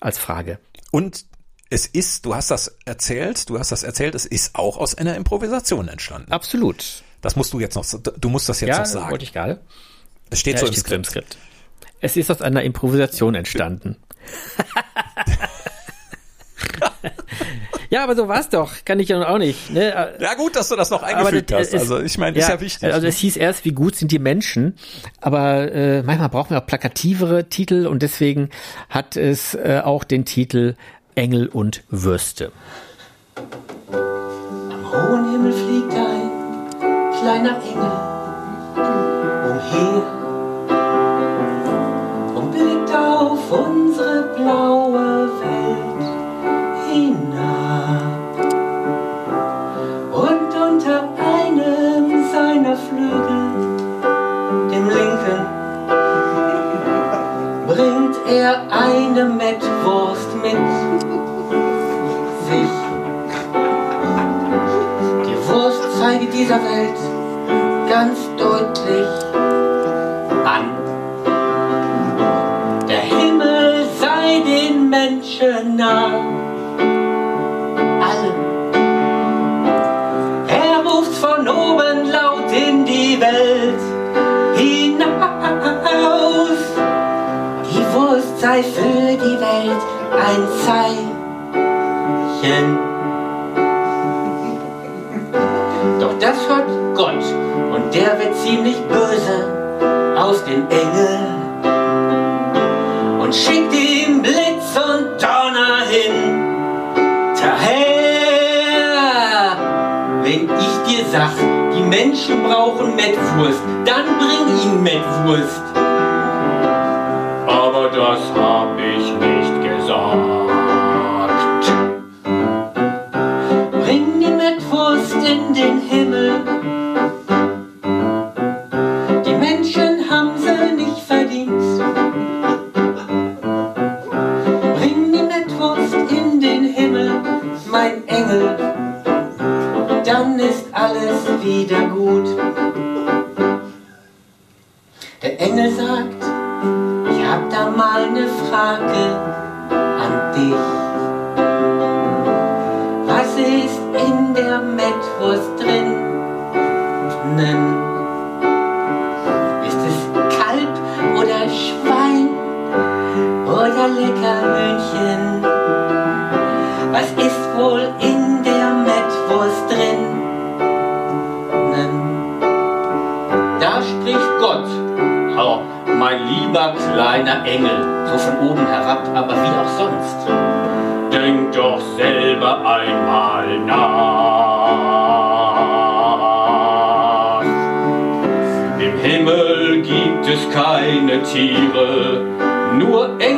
Als Frage. Und es ist, du hast das erzählt, du hast das erzählt, es ist auch aus einer Improvisation entstanden. Absolut. Das musst du jetzt noch, du musst das jetzt ja, noch sagen. wollte ich gerade. Es steht ja, so im Skript. im Skript. Es ist aus einer Improvisation entstanden. ja, aber so war's doch. Kann ich ja auch nicht. Ne? Ja, gut, dass du das noch eingefügt das, hast. Also ich meine, ja, ist ja wichtig. Also es hieß erst, wie gut sind die Menschen, aber äh, manchmal brauchen wir auch plakativere Titel und deswegen hat es äh, auch den Titel Engel und Würste. Am hohen Himmel fliegt ein kleiner Engel umher und blickt auf unsere blaue er eine Mettwurst mit sich. Die Wurst zeige dieser Welt ganz deutlich an. Der Himmel sei den Menschen nah. Ein Zeichen. Doch das hört Gott und der wird ziemlich böse aus den Engeln und schickt ihm Blitz und Donner hinterher. Wenn ich dir sag, die Menschen brauchen Mettwurst, dann bring ihnen Mettwurst. Aber das hab ich wieder gut. Der Engel sagt, ich hab da mal eine Frage kleiner Engel, so von oben herab, aber wie auch sonst. Denk doch selber einmal nach. Im Himmel gibt es keine Tiere, nur Engel.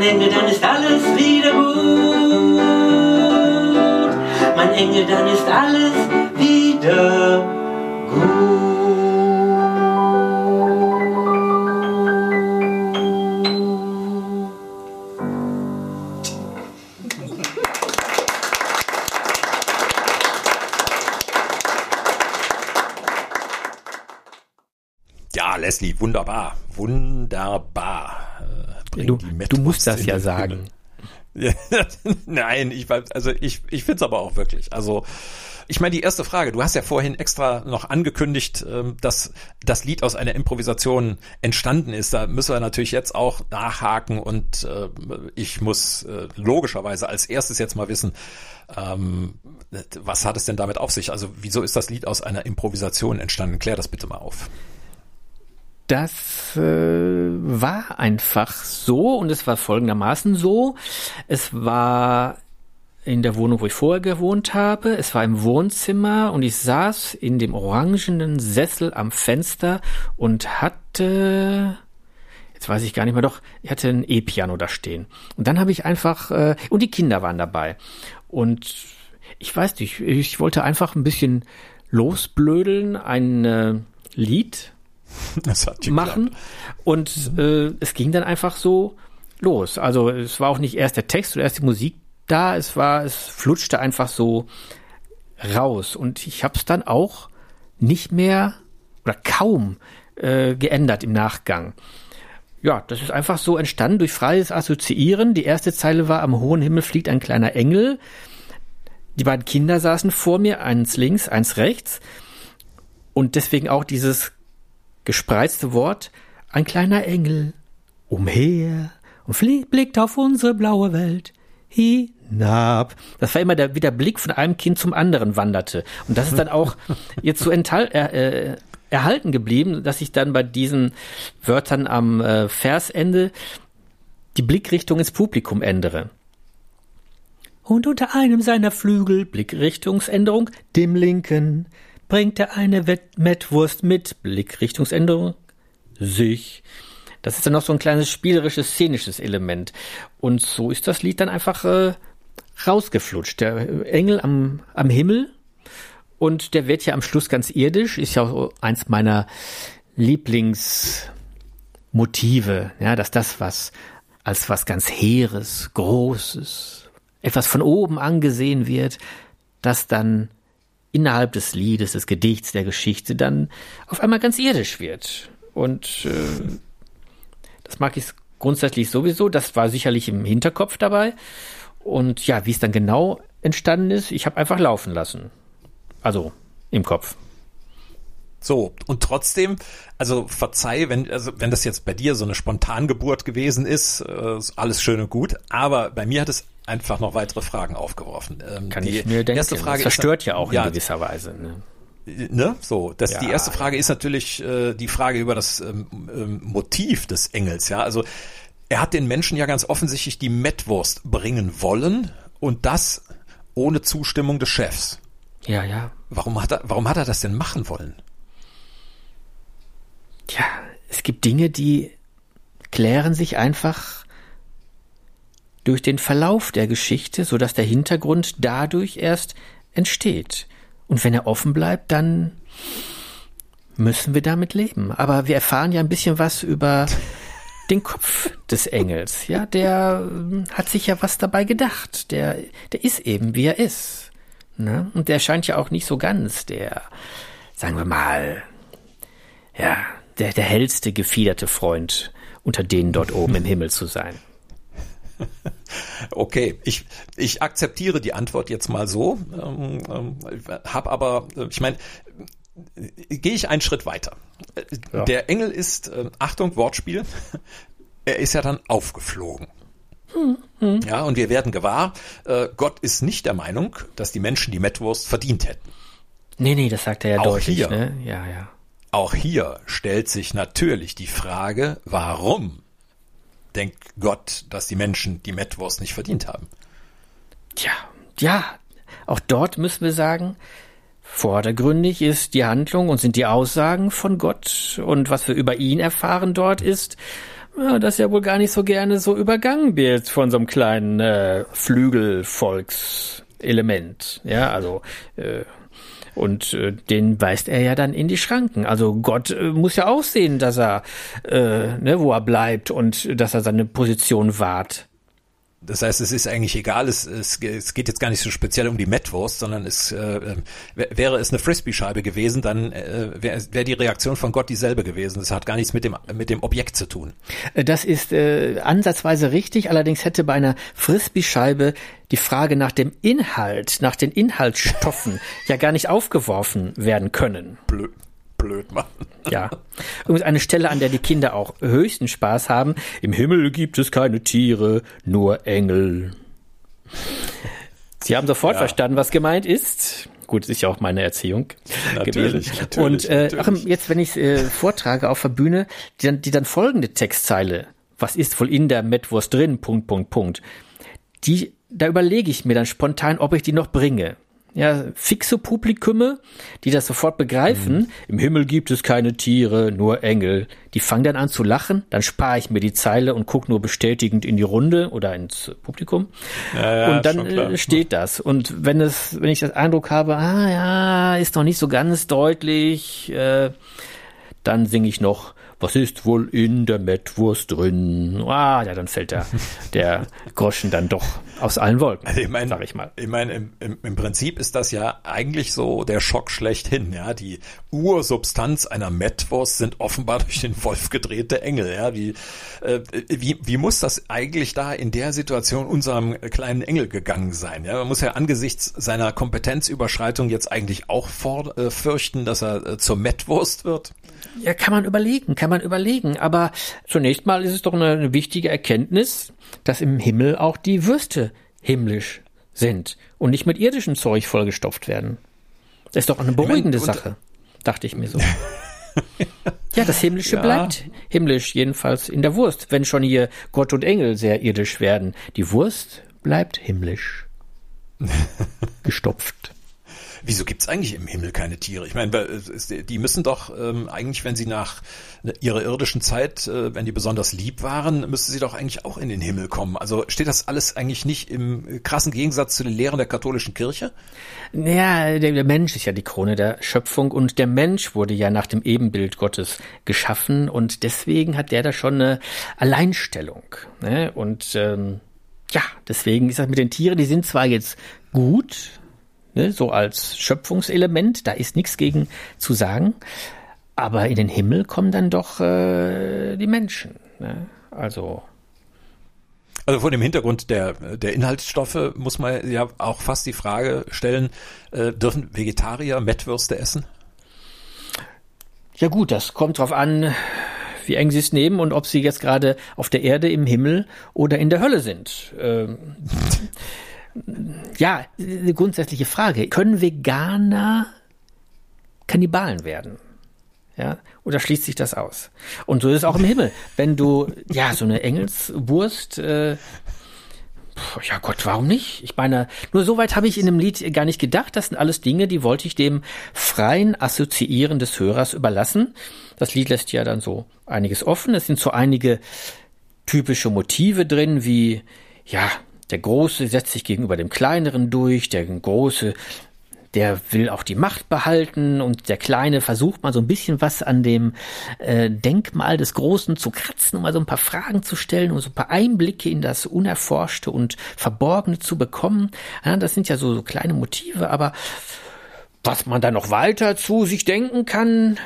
Mein Engel. Dann ist alles wieder gut, mein Engel. Dann ist alles wieder gut. Ja, Leslie, wunderbar. Wunderbar. Bring Du, die du Mettwurst musst das ja sagen. Nein, ich also ich, ich finde es aber auch wirklich. Also ich meine, die erste Frage, du hast ja vorhin extra noch angekündigt, ähm, dass das Lied aus einer Improvisation entstanden ist. Da müssen wir natürlich jetzt auch nachhaken und äh, ich muss äh, logischerweise als erstes jetzt mal wissen, ähm, was hat es denn damit auf sich? Also wieso ist das Lied aus einer Improvisation entstanden? Klär das bitte mal auf. Das äh, war einfach so und es war folgendermaßen so. Es war in der Wohnung, wo ich vorher gewohnt habe. Es war im Wohnzimmer und ich saß in dem orangenen Sessel am Fenster und hatte, jetzt weiß ich gar nicht mehr, doch, ich hatte ein E-Piano da stehen. Und dann habe ich einfach, äh, und die Kinder waren dabei. Und ich weiß nicht, ich wollte einfach ein bisschen losblödeln, ein äh, Lied. machen. Und äh, es ging dann einfach so los. Also es war auch nicht erst der Text oder erst die Musik da, es war, es flutschte einfach so raus. Und ich habe es dann auch nicht mehr oder kaum äh, geändert im Nachgang. Ja, das ist einfach so entstanden durch freies Assoziieren. Die erste Zeile war, am hohen Himmel fliegt ein kleiner Engel. Die beiden Kinder saßen vor mir, eins links, eins rechts. Und deswegen auch dieses gespreizte Wort, ein kleiner Engel, umher und fliegt, blickt auf unsere blaue Welt hinab. Das war immer der, wie der Blick von einem Kind zum anderen wanderte. Und das ist dann auch jetzt so enthal, äh, äh, erhalten geblieben, dass ich dann bei diesen Wörtern am äh, Versende die Blickrichtung ins Publikum ändere. Und unter einem seiner Flügel, Blickrichtungsänderung, dem linken, bringt er eine Mettwurst mit, Blickrichtungsänderung, sich. Das ist dann noch so ein kleines spielerisches, szenisches Element. Und so ist das Lied dann einfach äh, rausgeflutscht. Der Engel am, am Himmel Und der wird ja am Schluss ganz irdisch, ist ja auch eins meiner Lieblingsmotive, ja, dass das was als was ganz Heeres, Großes, etwas von oben angesehen wird, das dann innerhalb des Liedes, des Gedichts, der Geschichte dann auf einmal ganz irdisch wird. Und äh, das mag ich grundsätzlich sowieso. Das war sicherlich im Hinterkopf dabei. Und ja, wie es dann genau entstanden ist, ich habe einfach laufen lassen. Also im Kopf. So, und trotzdem, also verzeih, wenn, also wenn das jetzt bei dir so eine Spontangeburt gewesen ist, äh, alles schön und gut, aber bei mir hat es einfach noch weitere Fragen aufgeworfen. Ähm, Kann ich mir denken. Erste Frage das verstört ist, ja auch ja, in gewisser Weise. Ne? Ne? So, das, ja, die erste Frage ist natürlich äh, die Frage über das ähm, ähm, Motiv des Engels. Ja, also er hat den Menschen ja ganz offensichtlich die Mettwurst bringen wollen und das ohne Zustimmung des Chefs. Ja, ja. Warum hat er, warum hat er das denn machen wollen? Tja, es gibt Dinge, die klären sich einfach durch den Verlauf der Geschichte, so dass der Hintergrund dadurch erst entsteht. Und wenn er offen bleibt, dann müssen wir damit leben. Aber wir erfahren ja ein bisschen was über den Kopf des Engels. Ja, der hm, hat sich ja was dabei gedacht. Der, der ist eben, wie er ist. Ne? Und der scheint ja auch nicht so ganz der, sagen wir mal, ja, der, der hellste gefiederte Freund unter denen dort oben im Himmel zu sein. Okay, ich, ich akzeptiere die Antwort jetzt mal so, ähm, ähm, hab aber, äh, ich meine, gehe ich einen Schritt weiter. Ja. Der Engel ist, äh, Achtung, Wortspiel, er ist ja dann aufgeflogen. Hm, hm. Ja, und wir werden gewahr, äh, Gott ist nicht der Meinung, dass die Menschen die Mettwurst verdient hätten. Nee, nee, das sagt er ja Auch deutlich. Hier, ne? Ja, ja. Auch hier stellt sich natürlich die Frage, warum denkt Gott, dass die Menschen die Mettwurst nicht verdient haben? Tja, ja, auch dort müssen wir sagen, vordergründig ist die Handlung und sind die Aussagen von Gott und was wir über ihn erfahren dort ist, dass er wohl gar nicht so gerne so übergangen wird von so einem kleinen äh, Flügelvolkselement. Ja, also äh, und äh, den weist er ja dann in die Schranken. Also Gott äh, muss ja auch sehen, dass er, äh, ne, wo er bleibt und dass er seine Position wahrt. Das heißt, es ist eigentlich egal, es, es, es geht jetzt gar nicht so speziell um die Mettwurst, sondern es äh, wäre es eine Frisbee-Scheibe gewesen, dann äh, wäre wär die Reaktion von Gott dieselbe gewesen. Das hat gar nichts mit dem mit dem Objekt zu tun. Äh, das ist äh, ansatzweise richtig, allerdings hätte bei einer Frisbee-Scheibe die Frage nach dem Inhalt, nach den Inhaltsstoffen ja gar nicht aufgeworfen werden können. Blöd blöd machen. Ja. Übrigens eine Stelle, an der die Kinder auch höchsten Spaß haben. Im Himmel gibt es keine Tiere, nur Engel. Sie haben sofort ja. verstanden, was gemeint ist. Gut, ist ja auch meine Erziehung natürlich, gewesen. Natürlich, Und äh, natürlich. jetzt, wenn ich äh, vortrage auf der Bühne, die dann, die dann folgende Textzeile, was ist wohl in der Mettwurst drin, Punkt, Punkt, Punkt, die, da überlege ich mir dann spontan, ob ich die noch bringe ja, fixe Publikume, die das sofort begreifen. Mhm. Im Himmel gibt es keine Tiere, nur Engel. Die fangen dann an zu lachen, dann spare ich mir die Zeile und gucke nur bestätigend in die Runde oder ins Publikum. Ja, ja, und dann äh, steht das. Und wenn es, wenn ich das Eindruck habe, ah ja, ist noch nicht so ganz deutlich, äh, dann singe ich noch was ist wohl in der Mettwurst drin? Ah, ja, dann fällt der, der Groschen dann doch aus allen Wolken, also ich mein, sag ich mal. Ich meine, im, im, im Prinzip ist das ja eigentlich so der Schock schlechthin, ja. Die Ursubstanz einer Mettwurst sind offenbar durch den Wolf gedrehte Engel, ja. Wie, äh, wie, wie muss das eigentlich da in der Situation unserem kleinen Engel gegangen sein? Ja, man muss ja angesichts seiner Kompetenzüberschreitung jetzt eigentlich auch vor, äh, fürchten, dass er äh, zur Mettwurst wird. Ja, kann man überlegen, kann man überlegen. Aber zunächst mal ist es doch eine, eine wichtige Erkenntnis, dass im Himmel auch die Würste himmlisch sind und nicht mit irdischem Zeug vollgestopft werden. Das ist doch eine beruhigende ich mein, Sache, dachte ich mir so. ja, das Himmlische ja. bleibt himmlisch, jedenfalls in der Wurst, wenn schon hier Gott und Engel sehr irdisch werden. Die Wurst bleibt himmlisch. Gestopft. Wieso gibt's eigentlich im Himmel keine Tiere? Ich meine, die müssen doch ähm, eigentlich, wenn sie nach ihrer irdischen Zeit, äh, wenn die besonders lieb waren, müssten sie doch eigentlich auch in den Himmel kommen. Also steht das alles eigentlich nicht im krassen Gegensatz zu den Lehren der katholischen Kirche? Ja, der, der Mensch ist ja die Krone der Schöpfung und der Mensch wurde ja nach dem Ebenbild Gottes geschaffen und deswegen hat der da schon eine Alleinstellung. Ne? Und ähm, ja, deswegen ist das mit den Tieren, die sind zwar jetzt gut, ne, so als Schöpfungselement, da ist nichts gegen zu sagen, aber in den Himmel kommen dann doch äh, die Menschen. Ne? Also also vor dem Hintergrund der, der Inhaltsstoffe muss man ja auch fast die Frage stellen, äh, dürfen Vegetarier Mettwürste essen? Ja gut, das kommt drauf an, wie eng sie es nehmen und ob sie jetzt gerade auf der Erde, im Himmel oder in der Hölle sind. Ähm, ja, eine grundsätzliche Frage. Können Veganer Kannibalen werden? Ja, oder schließt sich das aus? Und so ist es auch im Himmel. Wenn du, ja, so eine Engelswurst, äh, ja Gott, warum nicht? Ich meine, nur so weit habe ich in dem Lied gar nicht gedacht. Das sind alles Dinge, die wollte ich dem freien Assoziieren des Hörers überlassen. Das Lied lässt ja dann so einiges offen. Es sind so einige typische Motive drin, wie, ja, der Große setzt sich gegenüber dem Kleineren durch, der Große der will auch die Macht behalten und der Kleine versucht mal so ein bisschen was an dem äh, Denkmal des Großen zu kratzen, um mal so ein paar Fragen zu stellen, um so ein paar Einblicke in das Unerforschte und Verborgene zu bekommen. Ja, das sind ja so, so kleine Motive, aber was man da noch weiter zu sich denken kann,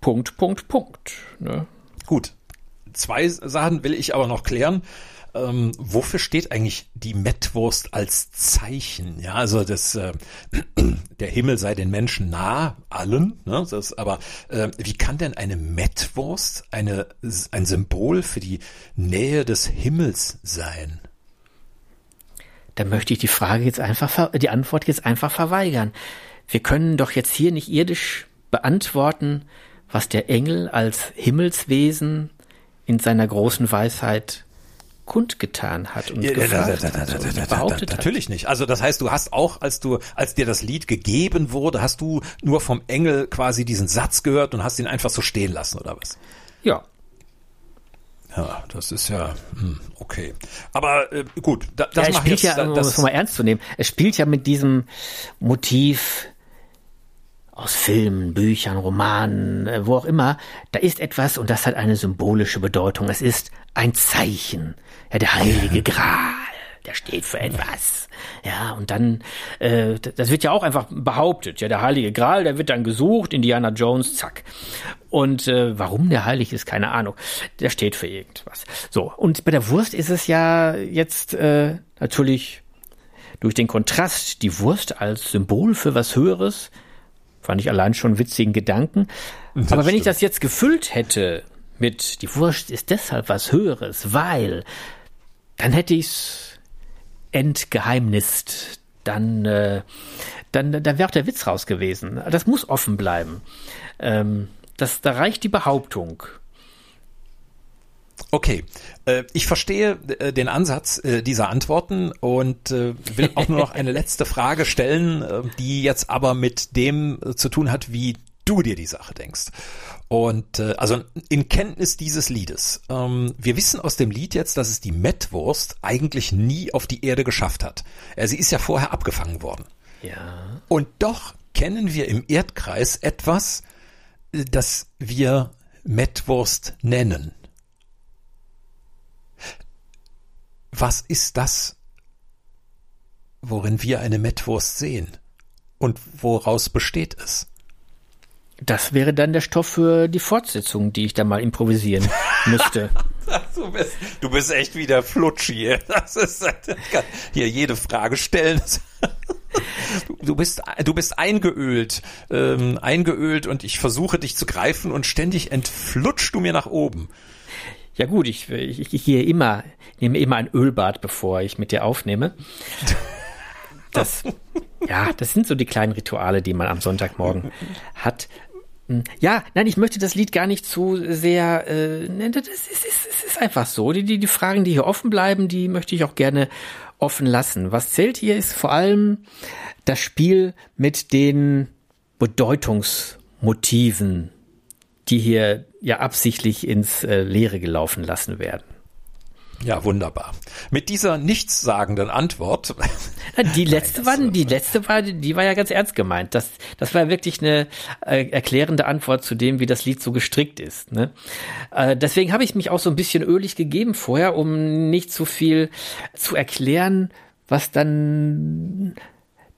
Punkt, Punkt, Punkt. Ne? Gut. Zwei Sachen will ich aber noch klären ähm, wofür steht eigentlich die Mettwurst als Zeichen? Ja, also das, äh, der Himmel sei den Menschen nah, allen. Ne? Das, aber äh, wie kann denn eine Mettwurst eine, ein Symbol für die Nähe des Himmels sein? Da möchte ich die Frage jetzt einfach, die Antwort jetzt einfach verweigern. Wir können doch jetzt hier nicht irdisch beantworten, was der Engel als Himmelswesen in seiner großen Weisheit kundgetan hat und ja, gefragt da, da, da, hat und behauptet Natürlich nicht. Also das heißt, du hast auch, als du, als dir das Lied gegeben wurde, hast du nur vom Engel quasi diesen Satz gehört und hast ihn einfach so stehen lassen, oder was? Ja. Ja, das ist ja hm, okay. Aber äh, gut, da, das ja, spielt jetzt, ja, um das mal ernst zu nehmen. Es spielt ja mit diesem Motiv aus Filmen, Büchern, Romanen, äh, wo auch immer, da ist etwas und das hat eine symbolische Bedeutung. Es ist ein Zeichen. Ja, der heilige Gral, der steht für etwas. Ja, und dann, äh, das wird ja auch einfach behauptet. Ja, der heilige Gral, der wird dann gesucht, Indiana Jones, zack. Und äh, warum der heilig ist, keine Ahnung. Der steht für irgendwas. So, und bei der Wurst ist es ja jetzt äh, natürlich durch den Kontrast die Wurst als Symbol für was Höheres Fand ich allein schon witzigen Gedanken. Das Aber wenn stimmt. ich das jetzt gefüllt hätte mit die Wurst ist deshalb was Höheres, weil, dann hätte ich's entgeheimnist. Dann, äh, dann, da wäre auch der Witz raus gewesen. Das muss offen bleiben. Ähm, das, da reicht die Behauptung. Okay, äh, ich verstehe äh, den Ansatz äh, dieser Antworten und will auch nur noch eine letzte Frage stellen, die jetzt aber mit dem zu tun hat, wie du dir die Sache denkst. Und also in Kenntnis dieses Liedes. Ähm, wir wissen aus dem Lied jetzt, dass es die Mettwurst eigentlich nie auf die Erde geschafft hat. Sie ist ja vorher abgefangen worden. Ja. Und doch kennen wir im Erdkreis etwas, das wir Mettwurst nennen. Was ist das, worin wir eine Mettwurst sehen? Und woraus besteht es? Das wäre dann der Stoff für die Fortsetzung, die ich da mal improvisieren müsste. du, bist, du bist echt wieder flutsch hier. Das ist, kann hier jede Frage stellen. Du bist, du bist eingeölt, ähm, eingeölt und ich versuche dich zu greifen und ständig entflutschst du mir nach oben. Ja gut, ich, ich, ich gehe immer, nehme immer ein Ölbad, bevor ich mit dir aufnehme. Das, ja, das sind so die kleinen Rituale, die man am Sonntagmorgen hat. Ja, nein, ich möchte das Lied gar nicht zu sehr. Äh, das ist, ist, ist, ist einfach so. Die, die, die Fragen, die hier offen bleiben, die möchte ich auch gerne offen lassen. Was zählt hier ist vor allem das Spiel mit den Bedeutungsmotiven, die hier ja absichtlich ins äh, Leere gelaufen lassen werden. Ja, wunderbar. Mit dieser nichtssagenden Antwort. Die letzte Nein, war, die letzte war, die war ja ganz ernst gemeint. Das, das war wirklich eine äh, erklärende Antwort zu dem, wie das Lied so gestrickt ist. Ne? Äh, deswegen habe ich mich auch so ein bisschen ölig gegeben vorher, um nicht zu viel zu erklären, was dann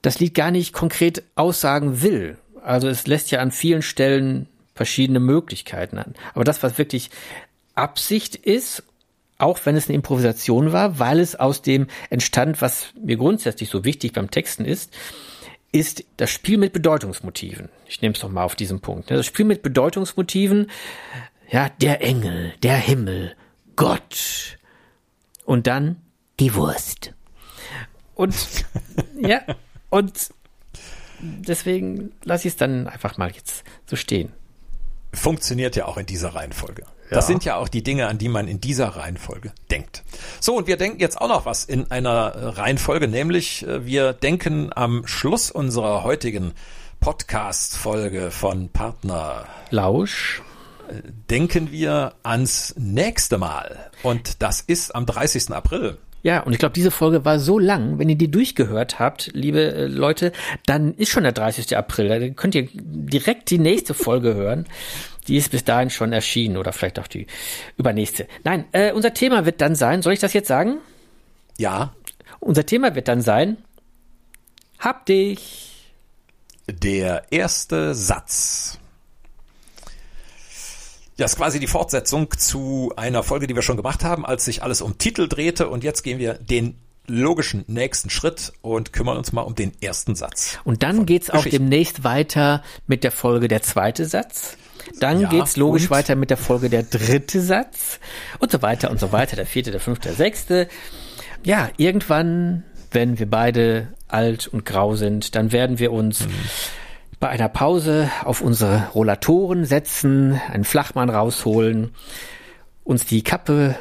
das Lied gar nicht konkret aussagen will. Also es lässt ja an vielen Stellen verschiedene Möglichkeiten an. Aber das, was wirklich Absicht ist auch wenn es eine Improvisation war, weil es aus dem entstand, was mir grundsätzlich so wichtig beim Texten ist, ist das Spiel mit Bedeutungsmotiven. Ich nehme es doch mal auf diesen Punkt. Ne? Das Spiel mit Bedeutungsmotiven, ja, der Engel, der Himmel, Gott und dann die Wurst. Und ja, und deswegen lasse ich es dann einfach mal jetzt so stehen. Funktioniert ja auch in dieser Reihenfolge. Das sind ja auch die Dinge, an die man in dieser Reihenfolge denkt. So, und wir denken jetzt auch noch was in einer äh, Reihenfolge, nämlich äh, wir denken am Schluss unserer heutigen Podcast-Folge von Partner Lausch äh, denken wir ans nächste Mal. Und das ist am 30. April. Ja, und ich glaube, diese Folge war so lang, wenn ihr die durchgehört habt, liebe äh, Leute, dann ist schon der 30. April. Dann könnt ihr direkt die nächste Folge hören. Die ist bis dahin schon erschienen oder vielleicht auch die übernächste. Nein, äh, unser Thema wird dann sein, soll ich das jetzt sagen? Ja. Unser Thema wird dann sein, hab dich. Der erste Satz. Ja, ist quasi die Fortsetzung zu einer Folge, die wir schon gemacht haben, als sich alles um Titel drehte. Und jetzt gehen wir den logischen nächsten Schritt und kümmern uns mal um den ersten Satz. Und dann geht's auch demnächst weiter mit der Folge der zweite Satz. Dann ja, geht's logisch weiter mit der Folge der dritte Satz und so weiter und so weiter, der vierte, der fünfte, der sechste. Ja, irgendwann, wenn wir beide alt und grau sind, dann werden wir uns mhm bei einer Pause auf unsere Rollatoren setzen, einen Flachmann rausholen, uns die Kappe,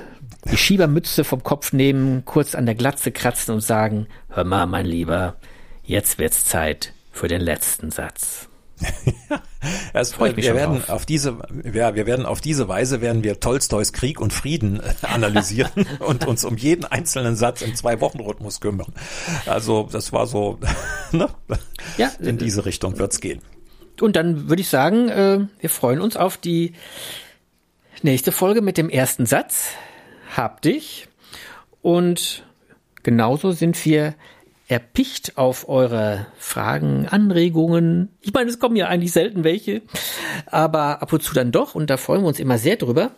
die Schiebermütze vom Kopf nehmen, kurz an der Glatze kratzen und sagen, hör mal, mein Lieber, jetzt wird's Zeit für den letzten Satz. also, wir werden drauf. auf diese, ja, wir werden auf diese Weise werden wir Tolstois Krieg und Frieden äh, analysieren und uns um jeden einzelnen Satz im zwei Wochen Rhythmus kümmern. Also das war so, ne? Ja, in diese Richtung wird's gehen. Und dann würde ich sagen, äh, wir freuen uns auf die nächste Folge mit dem ersten Satz. Hab dich. Und genauso sind wir erpicht auf eure Fragen, Anregungen. Ich meine, es kommen ja eigentlich selten welche, aber ab und zu dann doch und da freuen wir uns immer sehr drüber,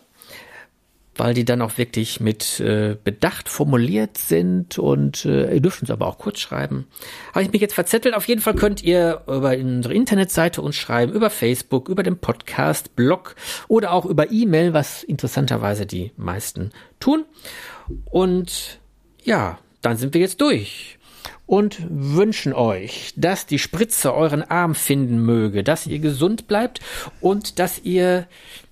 weil die dann auch wirklich mit äh, Bedacht formuliert sind und äh, ihr dürft uns aber auch kurz schreiben. Habe ich mich jetzt verzettelt? Auf jeden Fall könnt ihr über unsere Internetseite uns schreiben, über Facebook, über den Podcast, Blog oder auch über E-Mail, was interessanterweise die meisten tun. Und ja, dann sind wir jetzt durch und wünschen euch, dass die Spritze euren Arm finden möge, dass ihr gesund bleibt und dass ihr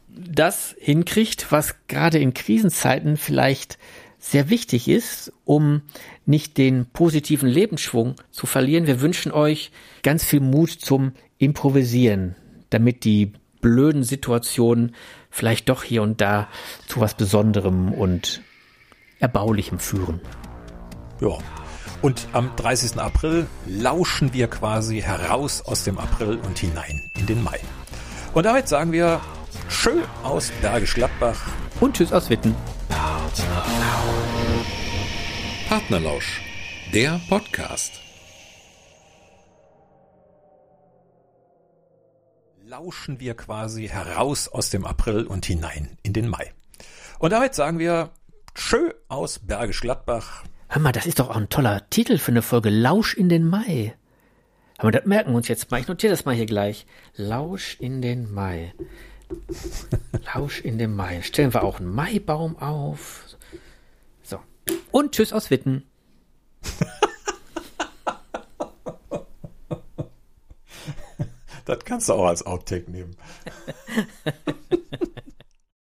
das hinkriegt, was gerade in Krisenzeiten vielleicht sehr wichtig ist, um nicht den positiven Lebensschwung zu verlieren. Wir wünschen euch ganz viel Mut zum Improvisieren, damit die blöden Situationen vielleicht doch hier und da zu was Besonderem und Erbaulichem führen. Ja, und am 30. April lauschen wir quasi heraus aus dem April und hinein in den Mai. Und damit sagen wir Schön aus Bergisch Gladbach und Tschüss aus Witten. Partnerlausch, der Podcast. Lauschen wir quasi heraus aus dem April und hinein in den Mai. Und damit sagen wir Tschö aus Bergisch Gladbach Hör mal, das ist doch auch ein toller Titel für eine Folge. Lausch in den Mai. Aber das merken wir uns jetzt mal. Ich notiere das mal hier gleich. Lausch in den Mai. Lausch in den Mai. Stellen wir auch einen Maibaum auf. So. Und tschüss aus Witten. Das kannst du auch als Outtake nehmen.